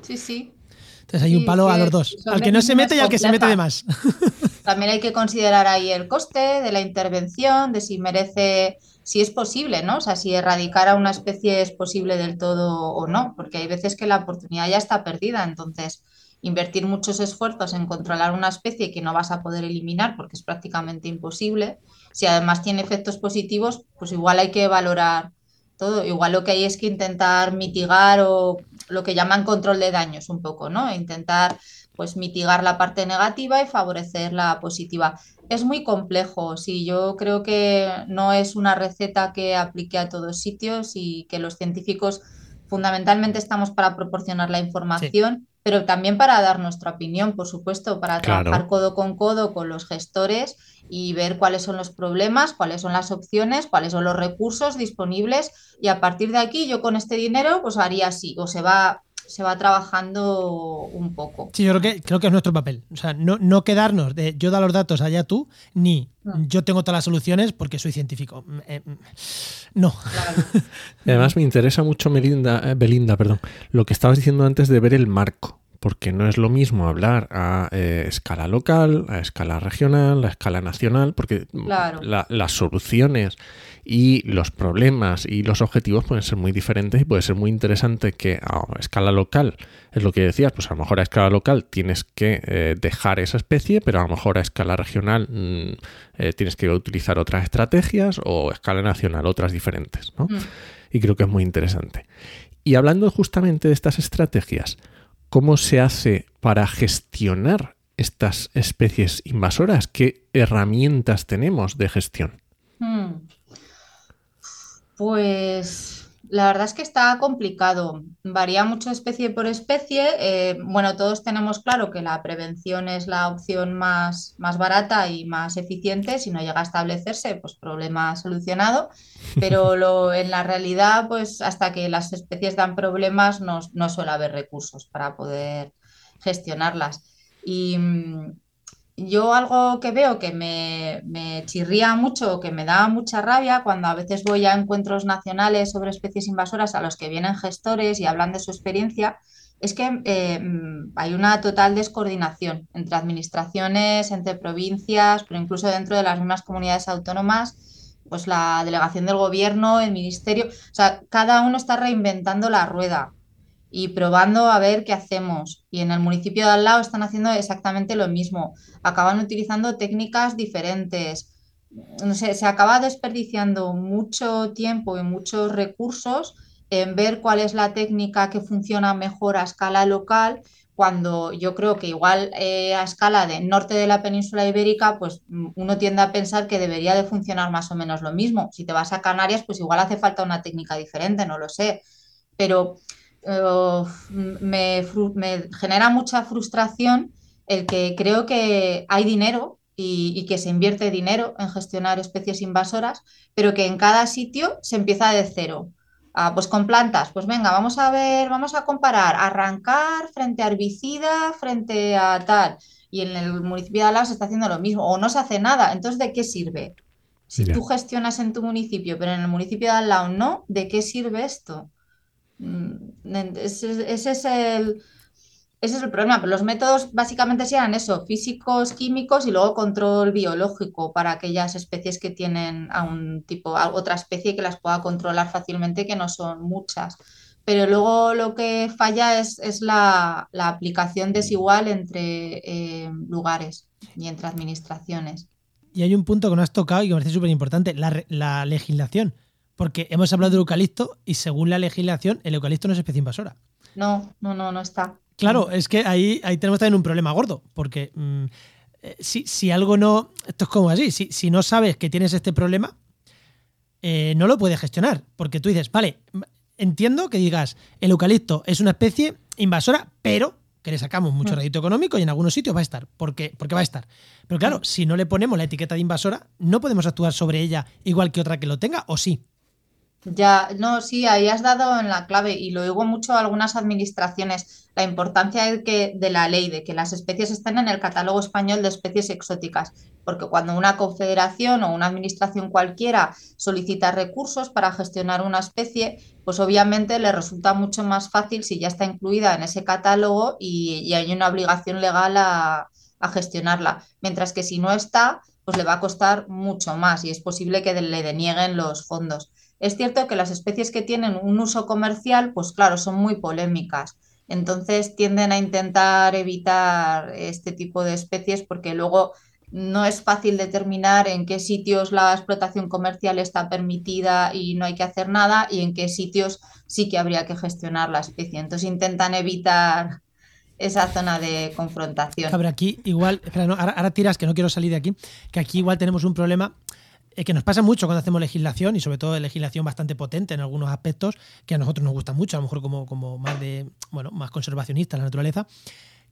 sí, sí. Entonces hay Sí, un palo a los dos, al que no se mete y al que se mete de más. También hay que considerar ahí el coste de la intervención, de si merece si es posible, ¿no? O sea, si erradicar a una especie es posible del todo o no, porque hay veces que la oportunidad ya está perdida, entonces invertir muchos esfuerzos en controlar una especie que no vas a poder eliminar porque es prácticamente imposible, si además tiene efectos positivos, pues igual hay que valorar todo. Igual lo que hay es que intentar mitigar o lo que llaman control de daños un poco, ¿no? Intentar pues mitigar la parte negativa y favorecer la positiva. Es muy complejo, sí, yo creo que no es una receta que aplique a todos sitios y que los científicos fundamentalmente estamos para proporcionar la información, pero también para dar nuestra opinión, por supuesto, para trabajar codo con codo con los gestores y ver cuáles son los problemas, cuáles son las opciones, cuáles son los recursos disponibles y a partir de aquí yo con este dinero pues haría así o se va se va trabajando un poco. Sí, yo creo que, creo que es nuestro papel. O sea, no, no quedarnos de yo da los datos allá tú, ni yo tengo todas las soluciones porque soy científico. Mm, eh, mm, no. además me interesa mucho, Melinda, eh, Belinda, perdón, lo que estabas diciendo antes de ver el marco porque no es lo mismo hablar a eh, escala local, a escala regional, a escala nacional, porque las soluciones y los problemas y los objetivos pueden ser muy diferentes y puede ser muy interesante que a escala local, es lo que decías, pues a lo mejor a escala local tienes que eh, dejar esa especie, pero a lo mejor a escala regional mm, eh, tienes que utilizar otras estrategias o a escala nacional otras diferentes. ¿no? Mm. Y creo que es muy interesante. Y hablando justamente de estas estrategias, ¿cómo se hace para gestionar estas especies invasoras? ¿Qué herramientas tenemos de gestión? Mm. Pues la verdad es que está complicado. Varía mucho especie por especie. Eh, bueno, todos tenemos claro que la prevención es la opción más, más barata y más eficiente. Si no llega a establecerse, pues problema solucionado. Pero lo, en la realidad, pues hasta que las especies dan problemas, no, no suele haber recursos para poder gestionarlas. Y, mm, yo algo que veo que me, chirría mucho, que me da mucha rabia cuando a veces voy a encuentros nacionales sobre especies invasoras a los que vienen gestores y hablan de su experiencia, es que eh, hay una total descoordinación entre administraciones, entre provincias, pero incluso dentro de las mismas comunidades autónomas, pues la delegación del gobierno, el ministerio, o sea, cada uno está reinventando la rueda y probando a ver qué hacemos. Y en el municipio de al lado están haciendo exactamente lo mismo. Acaban utilizando técnicas diferentes. No sé, se acaba desperdiciando mucho tiempo y muchos recursos en ver cuál es la técnica que funciona mejor a escala local, cuando yo creo que igual eh, a escala de norte de la península ibérica, pues uno tiende a pensar que debería de funcionar más o menos lo mismo. Si te vas a Canarias, pues igual hace falta una técnica diferente, no lo sé. Pero me, genera mucha frustración el que creo que hay dinero y, que se invierte dinero en gestionar especies invasoras, pero que en cada sitio se empieza de cero. Ah, pues con plantas, pues venga, vamos a ver, vamos a comparar, arrancar frente a herbicida, frente a tal. Y en el municipio de Alao se está haciendo lo mismo, o no se hace nada. Entonces, ¿de qué sirve? Si tú gestionas en tu municipio, pero en el municipio de al lado no, ¿de qué sirve esto? Mm, ese, es el, ese es el problema. Los métodos básicamente sean eso, físicos, químicos y luego control biológico para aquellas especies que tienen a un tipo, otra especie que las pueda controlar fácilmente, que no son muchas. Pero luego lo que falla es, es la, aplicación desigual entre eh, lugares y entre administraciones. Y hay un punto que no has tocado y que me parece súper importante, la, la legislación. Porque hemos hablado del eucalipto y según la legislación, el eucalipto no es especie invasora. No, no, no, no está. Claro, es que ahí, ahí tenemos también un problema gordo, porque mm, eh, si, algo no. Esto es como así, si, no sabes que tienes este problema, eh, no lo puedes gestionar. Porque tú dices, vale, entiendo que digas, el eucalipto es una especie invasora, pero que le sacamos mucho mm. rédito económico y en algunos sitios va a estar, porque, porque va a estar. Pero claro, mm. si no le ponemos la etiqueta de invasora, no podemos actuar sobre ella igual que otra que lo tenga, o sí. Ya, no, sí, ahí has dado en la clave y lo digo mucho a algunas administraciones, la importancia de, que, de la ley, de que las especies estén en el catálogo español de especies exóticas, porque cuando una confederación o una administración cualquiera solicita recursos para gestionar una especie, pues obviamente le resulta mucho más fácil si ya está incluida en ese catálogo y, hay una obligación legal a, a gestionarla, mientras que si no está, pues le va a costar mucho más y es posible que le denieguen los fondos. Es cierto que las especies que tienen un uso comercial, pues claro, son muy polémicas. Entonces tienden a intentar evitar este tipo de especies porque luego no es fácil determinar en qué sitios la explotación comercial está permitida y no hay que hacer nada y en qué sitios sí que habría que gestionar la especie. Entonces intentan evitar esa zona de confrontación. Cabrón, aquí igual, ahora, tiras que no quiero salir de aquí, que aquí igual tenemos un problema que nos pasa mucho cuando hacemos legislación y sobre todo legislación bastante potente en algunos aspectos que a nosotros nos gusta mucho, a lo mejor como, como más de, bueno, más conservacionista la naturaleza,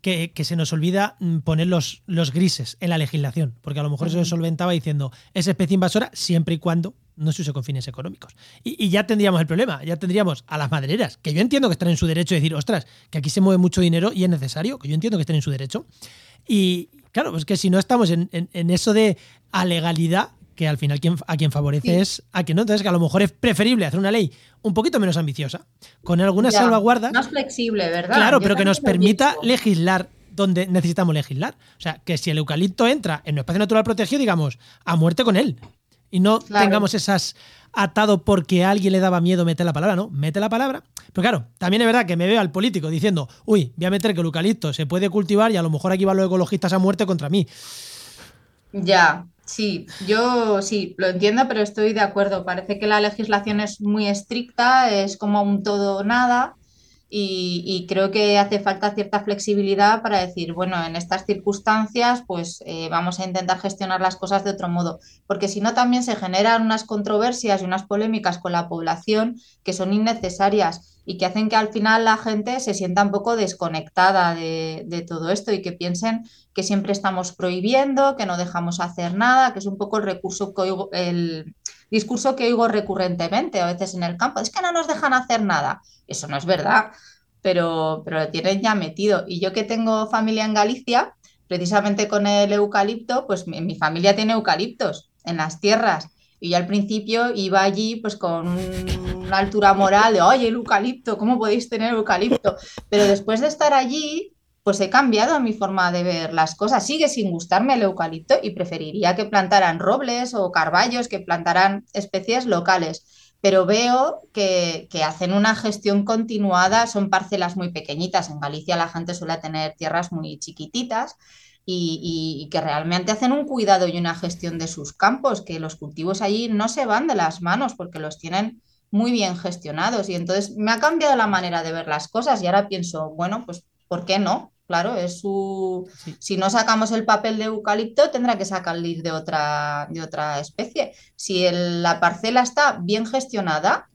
que, se nos olvida mm, poner los, los, grises en la legislación, porque a lo mejor eso se solventaba diciendo es especie invasora siempre y cuando no se use con fines económicos. Y, ya tendríamos el problema, ya tendríamos a las madereras, que yo entiendo que están en su derecho de decir, ostras, que aquí se mueve mucho dinero y es necesario, que yo entiendo que estén en su derecho. Y claro, pues que si no estamos en, en eso de a legalidad, que al final a quien favorece es a quien no. Entonces, que a lo mejor es preferible hacer una ley un poquito menos ambiciosa, con algunas salvaguardas. Más flexible, ¿verdad? Claro, pero que nos permita legislar donde necesitamos legislar. O sea, que si el eucalipto entra en un espacio natural protegido, digamos, a muerte con él. Y no tengamos esas atado porque a alguien le daba miedo meter la palabra, ¿no? Mete la palabra. Pero claro, también es verdad que me veo al político diciendo, uy, voy a meter que el eucalipto se puede cultivar y a lo mejor aquí van los ecologistas a muerte contra mí. Ya, Sí, yo sí, lo entiendo, pero estoy de acuerdo. Parece que la legislación es muy estricta, es como un todo nada y, creo que hace falta cierta flexibilidad para decir, bueno, en estas circunstancias, pues eh, vamos a intentar gestionar las cosas de otro modo, porque si no también se generan unas controversias y unas polémicas con la población que son innecesarias y que hacen que al final la gente se sienta un poco desconectada de, todo esto y que piensen que siempre estamos prohibiendo, que no dejamos hacer nada, que es un poco el recurso que oigo, el discurso que oigo recurrentemente a veces en el campo, es que no nos dejan hacer nada. Eso no es verdad, pero, pero lo tienen ya metido. Y yo que tengo familia en Galicia, precisamente con el eucalipto, pues mi familia tiene eucaliptos en las tierras y yo al principio iba allí pues con una altura moral de, oye, el eucalipto, ¿cómo podéis tener eucalipto? Pero después de estar allí, pues he cambiado mi forma de ver las cosas. Sigue sin gustarme el eucalipto y preferiría que plantaran robles o carballos, que plantaran especies locales. Pero veo que, que hacen una gestión continuada, son parcelas muy pequeñitas. En Galicia la gente suele tener tierras muy chiquititas y, que realmente hacen un cuidado y una gestión de sus campos, que los cultivos allí no se van de las manos porque los tienen muy bien gestionados. Y entonces me ha cambiado la manera de ver las cosas y ahora pienso, bueno, pues ¿por qué no? Claro, es su. Si no sacamos el papel de eucalipto, tendrá que sacarlo de otra, de otra especie. Si la parcela está bien gestionada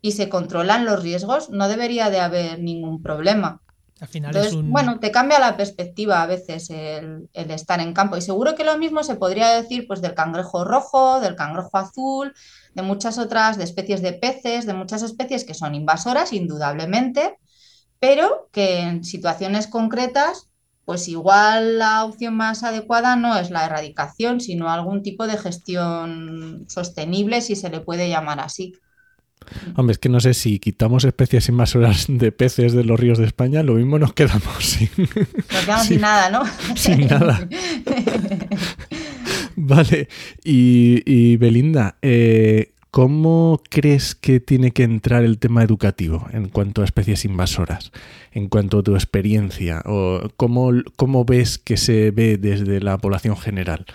y se controlan los riesgos, no debería de haber ningún problema. Entonces, bueno, te cambia la perspectiva a veces el, estar en campo. Y seguro que lo mismo se podría decir pues, del cangrejo rojo, del cangrejo azul, de muchas otras, de especies de peces, de muchas especies que son invasoras, indudablemente, pero que en situaciones concretas, pues igual la opción más adecuada no es la erradicación, sino algún tipo de gestión sostenible, si se le puede llamar así. Hombre, es que no sé si quitamos especies invasoras de peces de los ríos de España, lo mismo nos quedamos sin. Nos quedamos sin, nada, ¿no? Sin nada. vale. Y, Belinda, eh, ¿cómo crees que tiene que entrar el tema educativo en cuanto a especies invasoras? En cuanto a tu experiencia, o cómo, cómo ves que se ve desde la población general?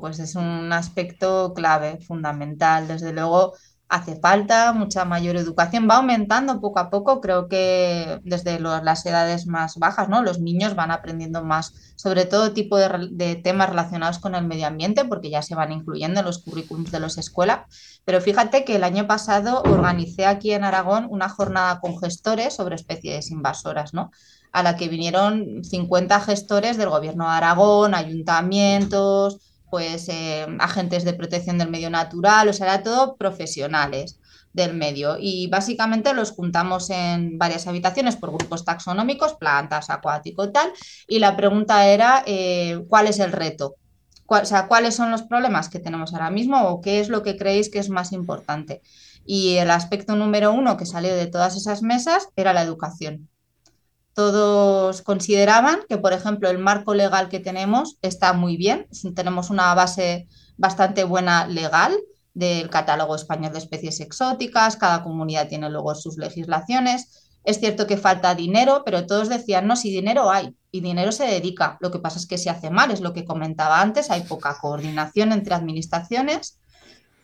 pues es un aspecto clave, fundamental. Desde luego, hace falta mucha mayor educación. Va aumentando poco a poco, creo que desde las edades más bajas, ¿no? Los niños van aprendiendo más sobre todo tipo de, temas relacionados con el medio ambiente, porque ya se van incluyendo en los currículums de los escuelas. Pero fíjate que el año pasado organicé aquí en Aragón una jornada con gestores sobre especies invasoras, ¿no? A la que vinieron 50 gestores del gobierno de Aragón, ayuntamientos, pues eh, agentes de protección del medio natural, o sea, era todo profesionales del medio. Y básicamente los juntamos en varias habitaciones por grupos taxonómicos, plantas, acuático, tal. Y la pregunta era, eh, ¿cuál es el reto? o sea, ¿cuáles son los problemas que tenemos ahora mismo o qué es lo que creéis que es más importante? Y el aspecto número uno que salió de todas esas mesas era la educación. Todos consideraban que, por ejemplo, el marco legal que tenemos está muy bien. Tenemos una base bastante buena legal del catálogo español de especies exóticas, cada comunidad tiene luego sus legislaciones. Es cierto que falta dinero, pero todos decían, no, si dinero hay y dinero se dedica. Lo que pasa es que se hace mal, es lo que comentaba antes, hay poca coordinación entre administraciones,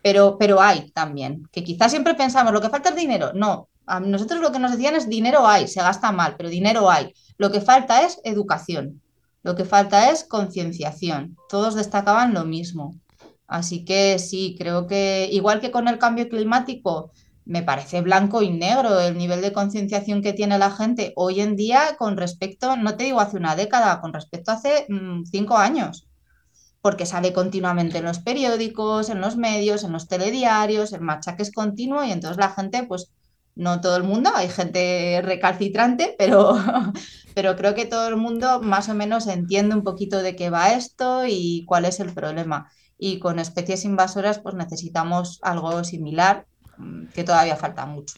pero, pero hay también, que quizás siempre pensamos, lo que falta es dinero. No, a nosotros lo que nos decían es dinero hay, se gasta mal, pero dinero hay. Lo que falta es educación, lo que falta es concienciación. Todos destacaban lo mismo. Así que sí, creo que igual que con el cambio climático, me parece blanco y negro el nivel de concienciación que tiene la gente hoy en día con respecto, no te digo hace una década, con respecto a hace mm, cinco años, porque sale continuamente en los periódicos, en los medios, en los telediarios, el machaque es continuo y entonces la gente, pues no todo el mundo, hay gente recalcitrante, pero, pero creo que todo el mundo más o menos entiende un poquito de qué va esto y cuál es el problema. Y con especies invasoras, pues necesitamos algo similar que todavía falta mucho.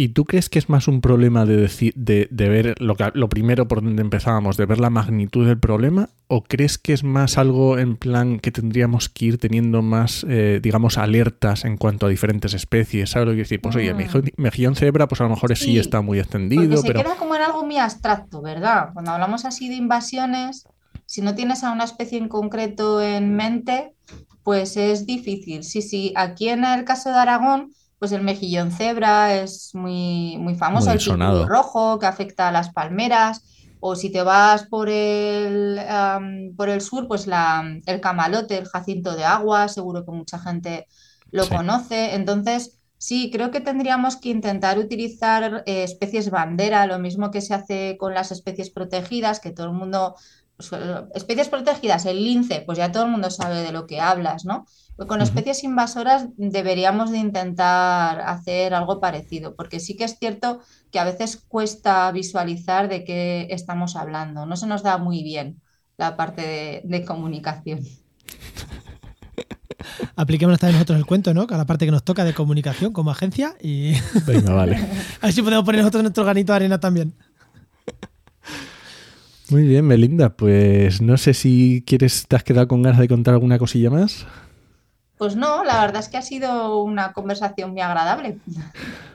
¿Y tú crees que es más un problema de, decir, de, ver lo, lo primero por donde empezábamos, de ver la magnitud del problema? ¿O crees que es más algo en plan que tendríamos que ir teniendo más, eh, digamos, alertas en cuanto a diferentes especies? ¿Sabes lo que decir? Pues oye, mm. mejillón cebra, pues a lo mejor sí, está muy extendido. se queda como en algo muy abstracto, ¿verdad? Cuando hablamos así de invasiones, si no tienes a una especie en concreto en mente, pues es difícil. Sí, sí, aquí en el caso de Aragón pues el mejillón cebra es muy, muy famoso, el sonado. rojo que afecta a las palmeras, o si te vas por el, por el sur, pues la, el camalote, el jacinto de agua, seguro que mucha gente lo conoce. Entonces, sí, creo que tendríamos que intentar utilizar eh, especies bandera, lo mismo que se hace con las especies protegidas, que todo el mundo pues, especies protegidas, el lince, pues ya todo el mundo sabe de lo que hablas, ¿no? Con especies invasoras deberíamos de intentar hacer algo parecido, porque sí que es cierto que a veces cuesta visualizar de qué estamos hablando. No se nos da muy bien la parte de, comunicación. Apliquemos también nosotros el cuento, ¿no? A la parte que nos toca de comunicación como agencia y. Venga, vale. a ver si podemos poner nosotros nuestro granito de arena también. Muy bien, Melinda. Pues no sé si quieres, te has quedado con ganas de contar alguna cosilla más. Pues no, la verdad es que ha sido una conversación muy agradable.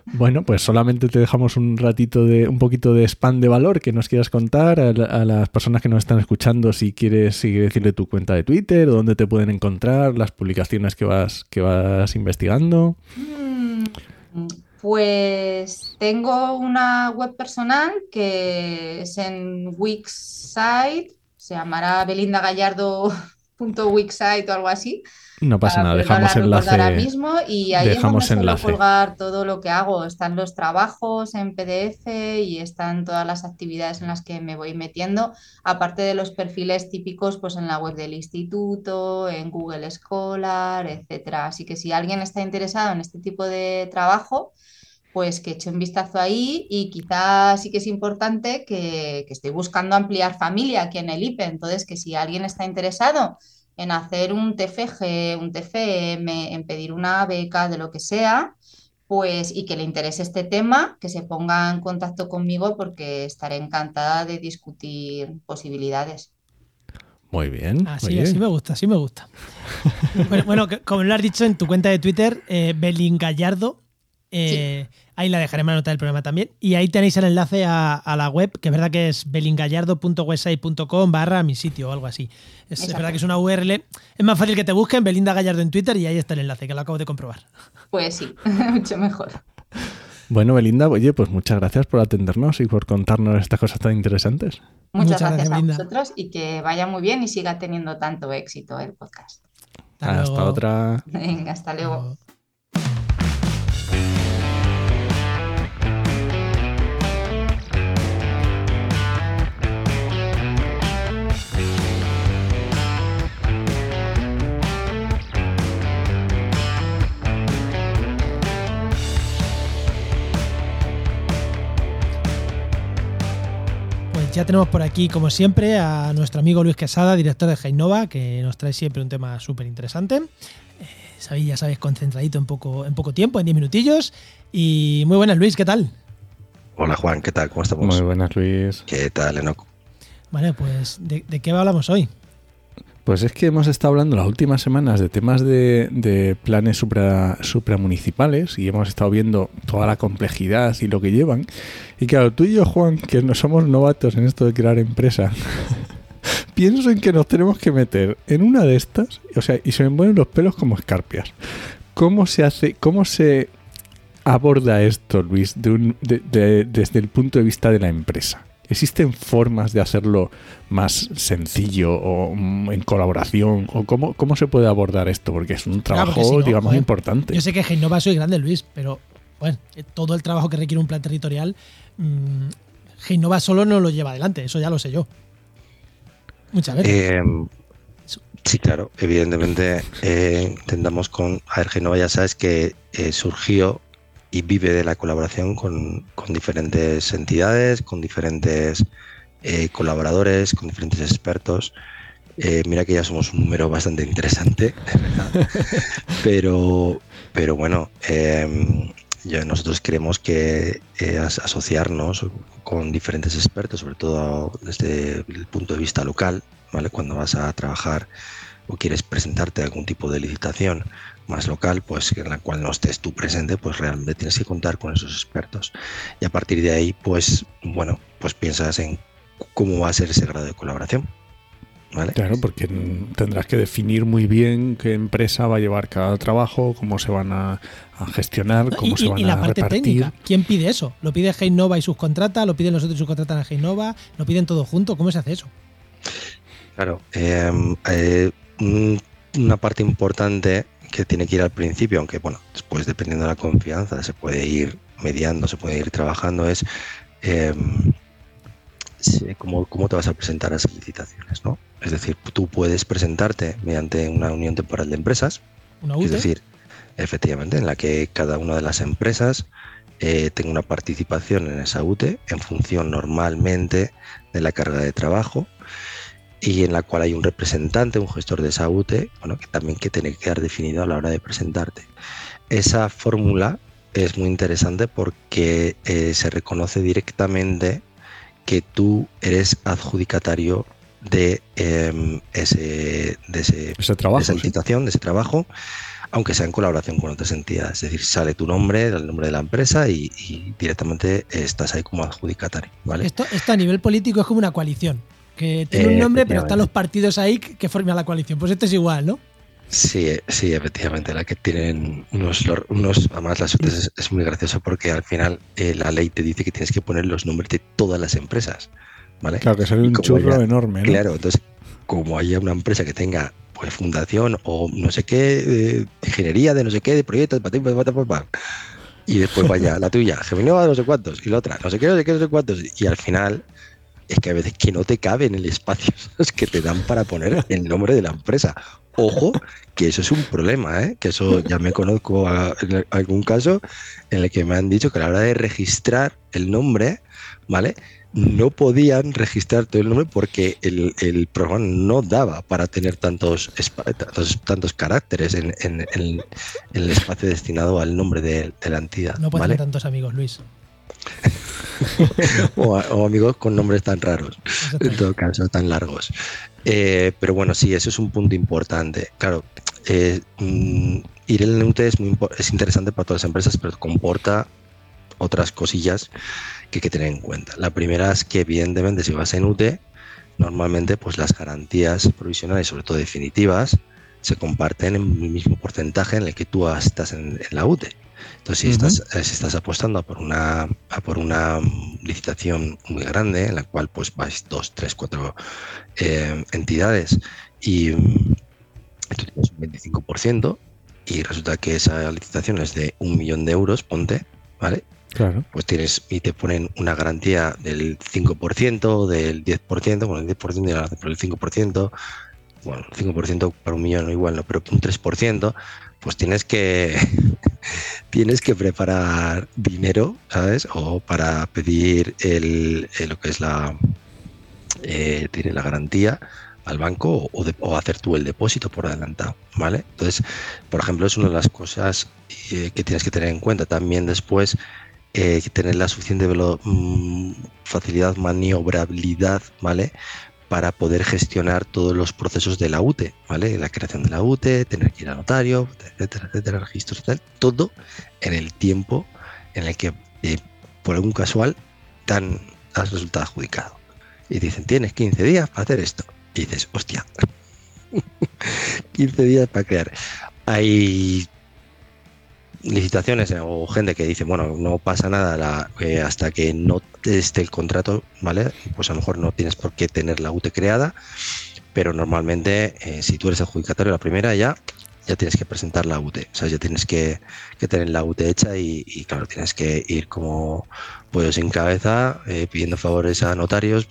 Bueno, pues solamente te dejamos un ratito de un poquito de spam de valor que nos quieras contar a, las personas que nos están escuchando si quieres seguir decirle tu cuenta de Twitter, dónde te pueden encontrar, las publicaciones que vas, que vas investigando. Mm, pues tengo una web personal que es en Wixsite, se llamará belindagallardo.wixsite o algo así no pasa nada, dejamos enlace. Ahora mismo y ahí dejamos es donde colgar todo lo que hago. Están los trabajos en PDF y están todas las actividades en las que me voy metiendo, aparte de los perfiles típicos pues en la web del instituto, en Google Scholar, etcétera. Así que si alguien está interesado en este tipo de trabajo, pues que eche un vistazo ahí y quizás sí que es importante que, que estoy buscando ampliar familia aquí en el IPE. Entonces, que si alguien está interesado en hacer un TFG, un TFM, en pedir una beca, de lo que sea, pues y que le interese este tema, que se ponga en contacto conmigo porque estaré encantada de discutir posibilidades. Muy bien. Así, así me gusta, así me gusta. bueno, como lo has dicho en tu cuenta de Twitter, eh, Belín Gallardo, eh, Ahí la dejaré en la nota del programa también. Y ahí tenéis el enlace a, la web, que es verdad que es belingallardo.website.com barra mi sitio o algo así. Es, verdad que es una URL. Es más fácil que te busquen Belinda Gallardo en Twitter y ahí está el enlace, que lo acabo de comprobar. Pues sí, mucho mejor. Bueno, Belinda, oye, pues muchas gracias por atendernos y por contarnos estas cosas tan interesantes. Muchas, gracias, a vosotros y que vaya muy bien y siga teniendo tanto éxito el podcast. Hasta, otra. Venga, hasta luego. Ya tenemos por aquí, como siempre, a nuestro amigo Luis Quesada, director de Heinova, que nos trae siempre un tema súper interesante. Eh, ya sabéis, concentradito en poco, en poco tiempo, en 10 minutillos. Y muy buenas, Luis, ¿qué tal? Hola Juan, ¿qué tal? ¿Cómo estamos? Muy buenas, Luis. ¿Qué tal, Enoch? Vale, pues ¿de, de qué hablamos hoy? Pues es que hemos estado hablando las últimas semanas de temas de, planes supra, supramunicipales y hemos estado viendo toda la complejidad y lo que llevan. Y claro, tú y yo, Juan, que no somos novatos en esto de crear empresa, pienso en que nos tenemos que meter en una de estas, o sea, y se me ponen los pelos como escarpias. ¿Cómo se hace, cómo se aborda esto, Luis, de un- de- desde el punto de vista de la empresa? ¿Existen formas de hacerlo más sencillo o mm, en colaboración? ¿O cómo, cómo se puede abordar esto? Porque es un trabajo, porque si no, digamos, joder, importante. Yo sé que Genova soy grande, Luis, pero bueno, eh, todo el trabajo que requiere un plan territorial, mmm, Genova solo no lo lleva adelante, eso ya lo sé yo. Muchas veces. Eh, sí, claro, evidentemente eh, intentamos con... A ver, Genova ya sabes que eh, surgió y vive de la colaboración con, con diferentes entidades, con diferentes eh, colaboradores, con diferentes expertos. Eh, mira que ya somos un número bastante interesante, de verdad. pero, pero bueno, eh, ya nosotros queremos que eh, as- asociarnos con diferentes expertos, sobre todo desde el punto de vista local, ¿vale? Cuando vas a trabajar o quieres presentarte a algún tipo de licitación más local, pues en la cual no estés tú presente, pues realmente tienes que contar con esos expertos. Y a partir de ahí, pues bueno, pues piensas en cómo va a ser ese grado de colaboración. ¿Vale? Claro, porque tendrás que definir muy bien qué empresa va a llevar cada trabajo, cómo se van a, a gestionar, cómo y, se van y la a parte repartir. técnica, ¿quién pide eso? ¿Lo pide Genova y subcontrata? ¿Lo piden los otros y subcontratan a Genova? ¿Lo piden todo junto? ¿Cómo se hace eso? Claro, eh, eh, un- una parte importante que tiene que ir al principio, aunque bueno, después dependiendo de la confianza se puede ir mediando, se puede ir trabajando, es eh, cómo, cómo te vas a presentar a esas licitaciones, ¿no? Es decir, tú puedes presentarte mediante una unión temporal de empresas, ¿Una es UTE? decir, efectivamente, en la que cada una de las empresas eh, tenga una participación en esa UTE en función normalmente de la carga de trabajo y en la cual hay un representante, un gestor de esa UTE, bueno, que también que tiene que quedar definido a la hora de presentarte. Esa fórmula es muy interesante porque eh, se reconoce directamente que tú eres adjudicatario de, em, ese, de ese Ese de trabajo. esa sí. licitación, de ese trabajo, aunque sea en colaboración con otras entidades. Es decir, sale tu nombre, el nombre de la empresa y, y directamente estás ahí como adjudicatario, ¿vale? Esto, esto a nivel político es como una coalición. Que tiene un Eh, nombre, pero están los partidos ahí que, forman la coalición. Pues esto es igual, ¿no? Sí, eh, sí, efectivamente, la que tienen unos, unos además las es, es muy gracioso porque al final eh, la ley te dice que tienes que poner los nombres de todas las empresas, ¿vale? Claro, que sale un churro enorme. ¿no? Claro, entonces, como haya una empresa que tenga pues fundación o no sé qué, de ingeniería de no sé qué, de proyectos, patín, pa, pa, pa, pa, y después vaya la tuya, Geminova de no sé cuántos, y la otra, no sé qué, no sé qué, no sé cuántos, y al final es que a veces que no te cabe en el espacio que te dan para poner el nombre de la empresa. Ojo, que eso es un problema, ¿eh? que eso ya me conozco a- en algún caso en el que me han dicho que a la hora de registrar el nombre, ¿vale? No podían registrar todo el nombre porque el, el programa no daba para tener tantos, tantos, tantos caracteres en, en- en- en el espacio destinado al nombre de, de la entidad. No pueden ¿vale? tener tantos amigos, Luis. o, amigos con nombres tan raros, en todo caso, tan largos. Eh, pero bueno, sí, eso es un punto importante. Claro, eh, mm, ir en el NUT es, muy es interesante para todas las empresas, pero comporta otras cosillas que hay que tener en cuenta. La primera es que, evidentemente, si vas en UTE, normalmente pues las garantías provisionales, sobre todo definitivas, se comparten en el mismo porcentaje en el que tú estás en, en la UTE. Entonces, si, Ujú. estás, eh, si estás apostando a por una, a por una licitación muy grande, en la cual pues vais dos, tres, cuatro eh, entidades y tú tienes un 25% y resulta que esa licitación es de un millón de euros, ponte, ¿vale? Claro. pues tienes y te ponen una garantía del 5%, del 10%, bueno, el 10% y la por el 5%, bueno, el 5% para un millón igual no, pero un 3%, pues tienes que tienes que preparar dinero, ¿sabes? O para pedir el, el- lo que es la eh, tiene la garantía al banco o, de- o hacer tú el depósito por adelantado, ¿vale? Entonces, por ejemplo, es una de las cosas eh, que tienes que tener en cuenta también después eh, tener la suficiente mm, facilidad, maniobrabilidad, ¿vale? Para poder gestionar todos los procesos de la UTE, ¿vale? La creación de la UTE, tener que ir a notario, etcétera, etcétera, registros todo en el tiempo en el que, eh, por algún casual, tan has resultado adjudicado. Y dicen, tienes 15 días para hacer esto. Y dices, hostia, 15 días para crear. Hay licitaciones o gente que dice, bueno, no pasa nada eh, hasta que no esté el contrato, ¿vale? Pues a lo mejor no tienes por qué tener la UTE creada, pero normalmente eh, si tú eres adjudicatario la primera ya, ya tienes que presentar la UTE, o sea, ya tienes que, tener la UTE hecha y, claro, tienes que ir como pues sin cabeza, eh, pidiendo favores a notarios,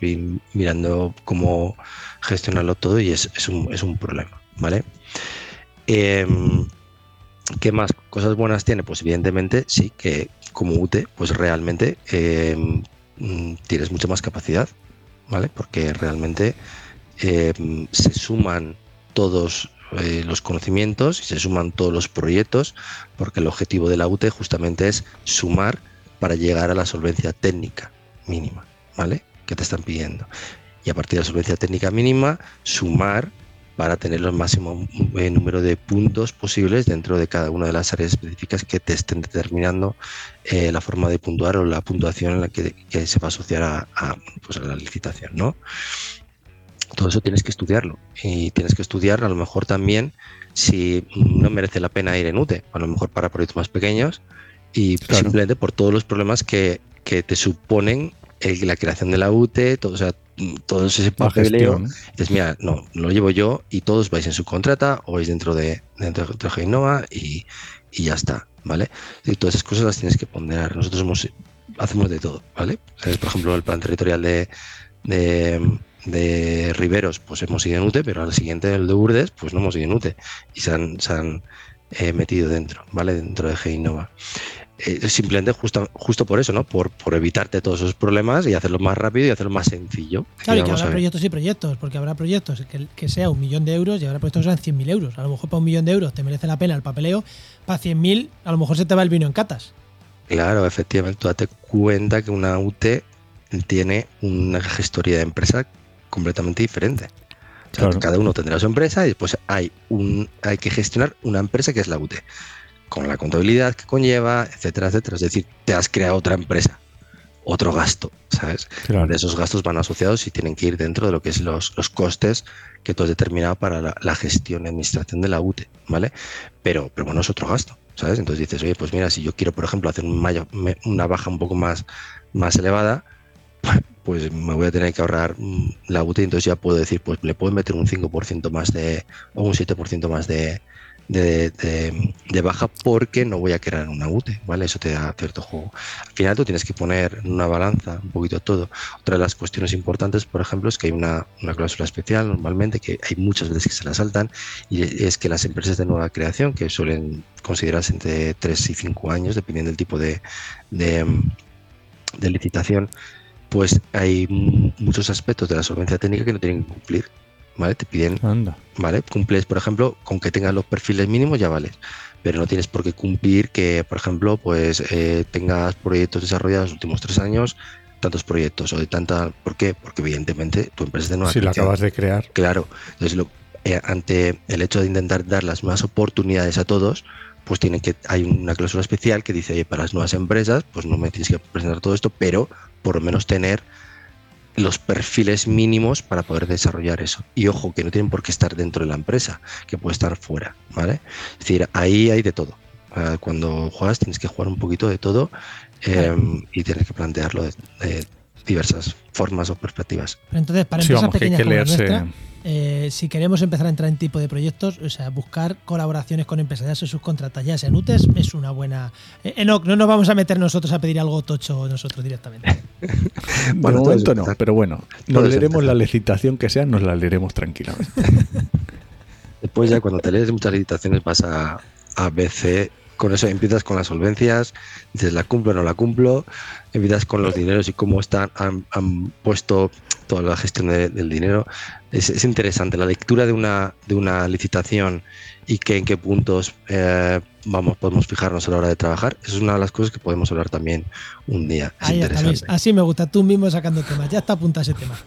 mirando cómo gestionarlo todo y es, es, un, es un problema, ¿vale? Em, ¿Qué más cosas buenas tiene? Pues evidentemente sí que como UTE, pues realmente em, mm, tienes mucha más capacidad, ¿vale? Porque realmente em, se suman todos eh, los conocimientos y se suman todos los proyectos, porque el objetivo de la UTE justamente es sumar para llegar a la solvencia técnica mínima, ¿vale? Que te están pidiendo. Y a partir de la solvencia técnica mínima, sumar para tener el máximo eh, número de puntos posibles dentro de cada una de las áreas específicas que te estén determinando eh, la forma de puntuar o la puntuación en la que, se va a asociar a, pues a, la licitación, ¿no? Todo eso tienes que estudiarlo y tienes que estudiar a lo mejor también si no merece la pena ir en UTE, a lo mejor para proyectos más pequeños y simplemente por todos los problemas que, que te suponen la creación de la UTE, todo, o sea, todo ese papeleo. Dices, mira, no, lo llevo yo y todos vais en su contrata o vais dentro de, dentro de Genova y, y ya está, ¿vale? Y todas esas cosas las tienes que ponderar. Nosotros hemos, hacemos de todo, ¿vale? Por ejemplo, el plan territorial de, de, Riveros, pues hemos ido en UTE, pero al siguiente, el de Urdes, pues no hemos ido en UTE y se han, se han eh, metido dentro, ¿vale? Dentro de Genova. Eh, simplemente justo, justo por eso, ¿no? Por, por evitarte todos esos problemas y hacerlo más rápido y hacerlo más sencillo. Claro, y que habrá proyectos y proyectos, porque habrá proyectos que, que, sea un millón de euros y habrá proyectos que sean 100.000 euros. A lo mejor para un millón de euros te merece la pena el papeleo, para 100.000 a lo mejor se te va el vino en catas. Claro, efectivamente, tú date cuenta que una UT tiene una gestoría de empresa completamente diferente. Cada uno tendrá su empresa y después hay, un, hay que gestionar una empresa que es la UT con la contabilidad que conlleva, etcétera, etcétera. Es decir, te has creado otra empresa, otro gasto, ¿sabes? De esos gastos van asociados y tienen que ir dentro de lo que es los, los costes que tú has determinado para la, gestión y administración de la UTE, ¿vale? Pero, pero bueno, es otro gasto, ¿sabes? Entonces dices, oye, pues mira, si yo quiero, por ejemplo, hacer un una baja un poco más, más elevada, pues me voy a tener que ahorrar mm, la UTE, entonces ya puedo decir, pues le puedo meter un 5% más de, o un 7% más de, de, baja porque no voy a crear una UTE, ¿vale? Eso te da cierto juego. Al final tú tienes que poner una balanza un poquito todo. Otra de las cuestiones importantes, por ejemplo, es que hay una, cláusula especial normalmente que hay muchas veces que se la saltan y es que las empresas de nueva creación, que suelen considerarse entre 3 y 5 años, dependiendo del tipo de, de licitación, pues hay muchos aspectos de la solvencia técnica que no tienen que cumplir. ¿Vale? Te piden, ¿vale? Cumples, por ejemplo, con que tengas los perfiles mínimos ya vale, pero no tienes por qué cumplir que, por ejemplo, pues eh, tengas proyectos desarrollados los últimos tres años, tantos proyectos o de tanta, ¿por qué? Porque evidentemente tu empresa es de nueva Si lo acabas de crear. Claro, entonces lo, eh, ante el hecho de intentar dar las nuevas oportunidades a todos, pues tiene que hay una cláusula especial que dice, oye, para las nuevas empresas, pues no me tienes que presentar todo esto, pero por lo menos tener los perfiles mínimos para poder desarrollar eso. Y ojo, que no tienen por qué estar dentro de la empresa, que puede estar fuera, ¿vale? Es decir, ahí hay de todo. Cuando juegas tienes que jugar un poquito de todo em, y tienes que plantearlo de, diversas formas o perspectivas. entonces, para empresas pequeñas como nuestra, eh, si queremos empezar a entrar en tipo de proyectos, o sea, buscar colaboraciones con empresarios o subcontratas, ya sea en UTES, es una buena. Eh, no, no nos vamos a meter nosotros a pedir algo tocho nosotros directamente. bueno, de momento no, pero bueno, nos leeremos la licitación que sea, nos la leeremos tranquilamente. Después ya cuando te lees muchas licitaciones vas a, a BC con eso empiezas con las solvencias, dices la cumplo o no la cumplo, empiezas con los dineros y cómo están, han, han puesto toda la gestión de- del dinero. Es, es interesante la lectura de una, de una licitación y que en qué puntos eh, vamos, podemos fijarnos a la hora de trabajar. Eso es una de las cosas que podemos hablar también un día. Es Ahí está, interesante. Luis. Así me gusta, tú mismo sacando temas. Ya está apuntado ese tema.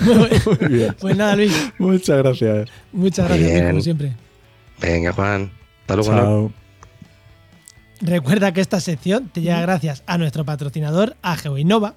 Muy bien. Pues nada, Luis, Muchas gracias. muchas gracias, Luis, Bien. como siempre. Venga, Juan. Hasta luego. Chao. Recuerda que esta sección te llega gracias a nuestro patrocinador, a GeoInnova.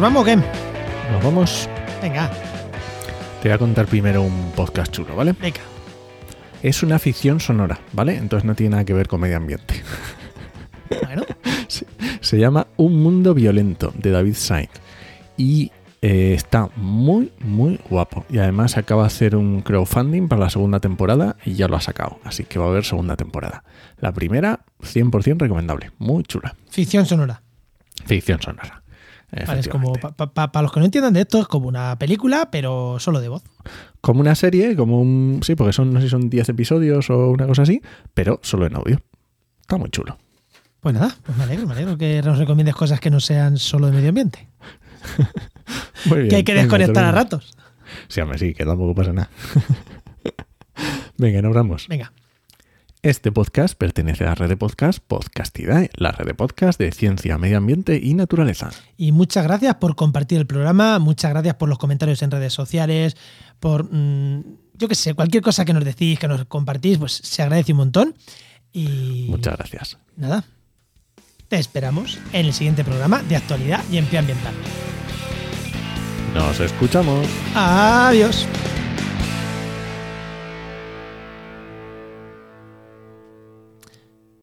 vamos qué? Nos vamos. Venga, Te voy a contar primero un podcast chulo, ¿vale? venga. Es una ficción sonora, ¿vale? Entonces no tiene nada que ver con medio ambiente. Bueno, Se llama Un Mundo Violento de David Sainz. Y eh, está muy, muy guapo. Y además acaba de hacer un crowdfunding para la segunda temporada y ya lo ha sacado. Así que va a haber segunda temporada. La primera, 100% recomendable. Muy chula. ficción sonora. Ficción sonora. Vale, es como, para los que no entiendan de esto, es como una película, pero solo de voz. Como una serie, como un. Sí, porque son, no sé si son 10 episodios o una cosa así, pero solo en audio. Está muy chulo. Pues nada, pues me alegro, me alegro que nos recomiendes cosas que no sean solo de medio ambiente. Muy bien. que hay que venga, desconectar a ratos. Sí, hombre, sí, que tampoco pasa nada. Venga, nos vamos. Venga, Este podcast pertenece a la red de podcast Podcastidae, la red de podcast de ciencia, medio ambiente y naturaleza. y muchas gracias por compartir el programa, muchas gracias por los comentarios en redes sociales, por, mm, yo qué sé, cualquier cosa que nos decís, que nos compartís, pues se agradece un montón. Y Muchas gracias. nada, te esperamos en el siguiente programa de actualidad y empleo ambiental. Nos escuchamos. Adiós.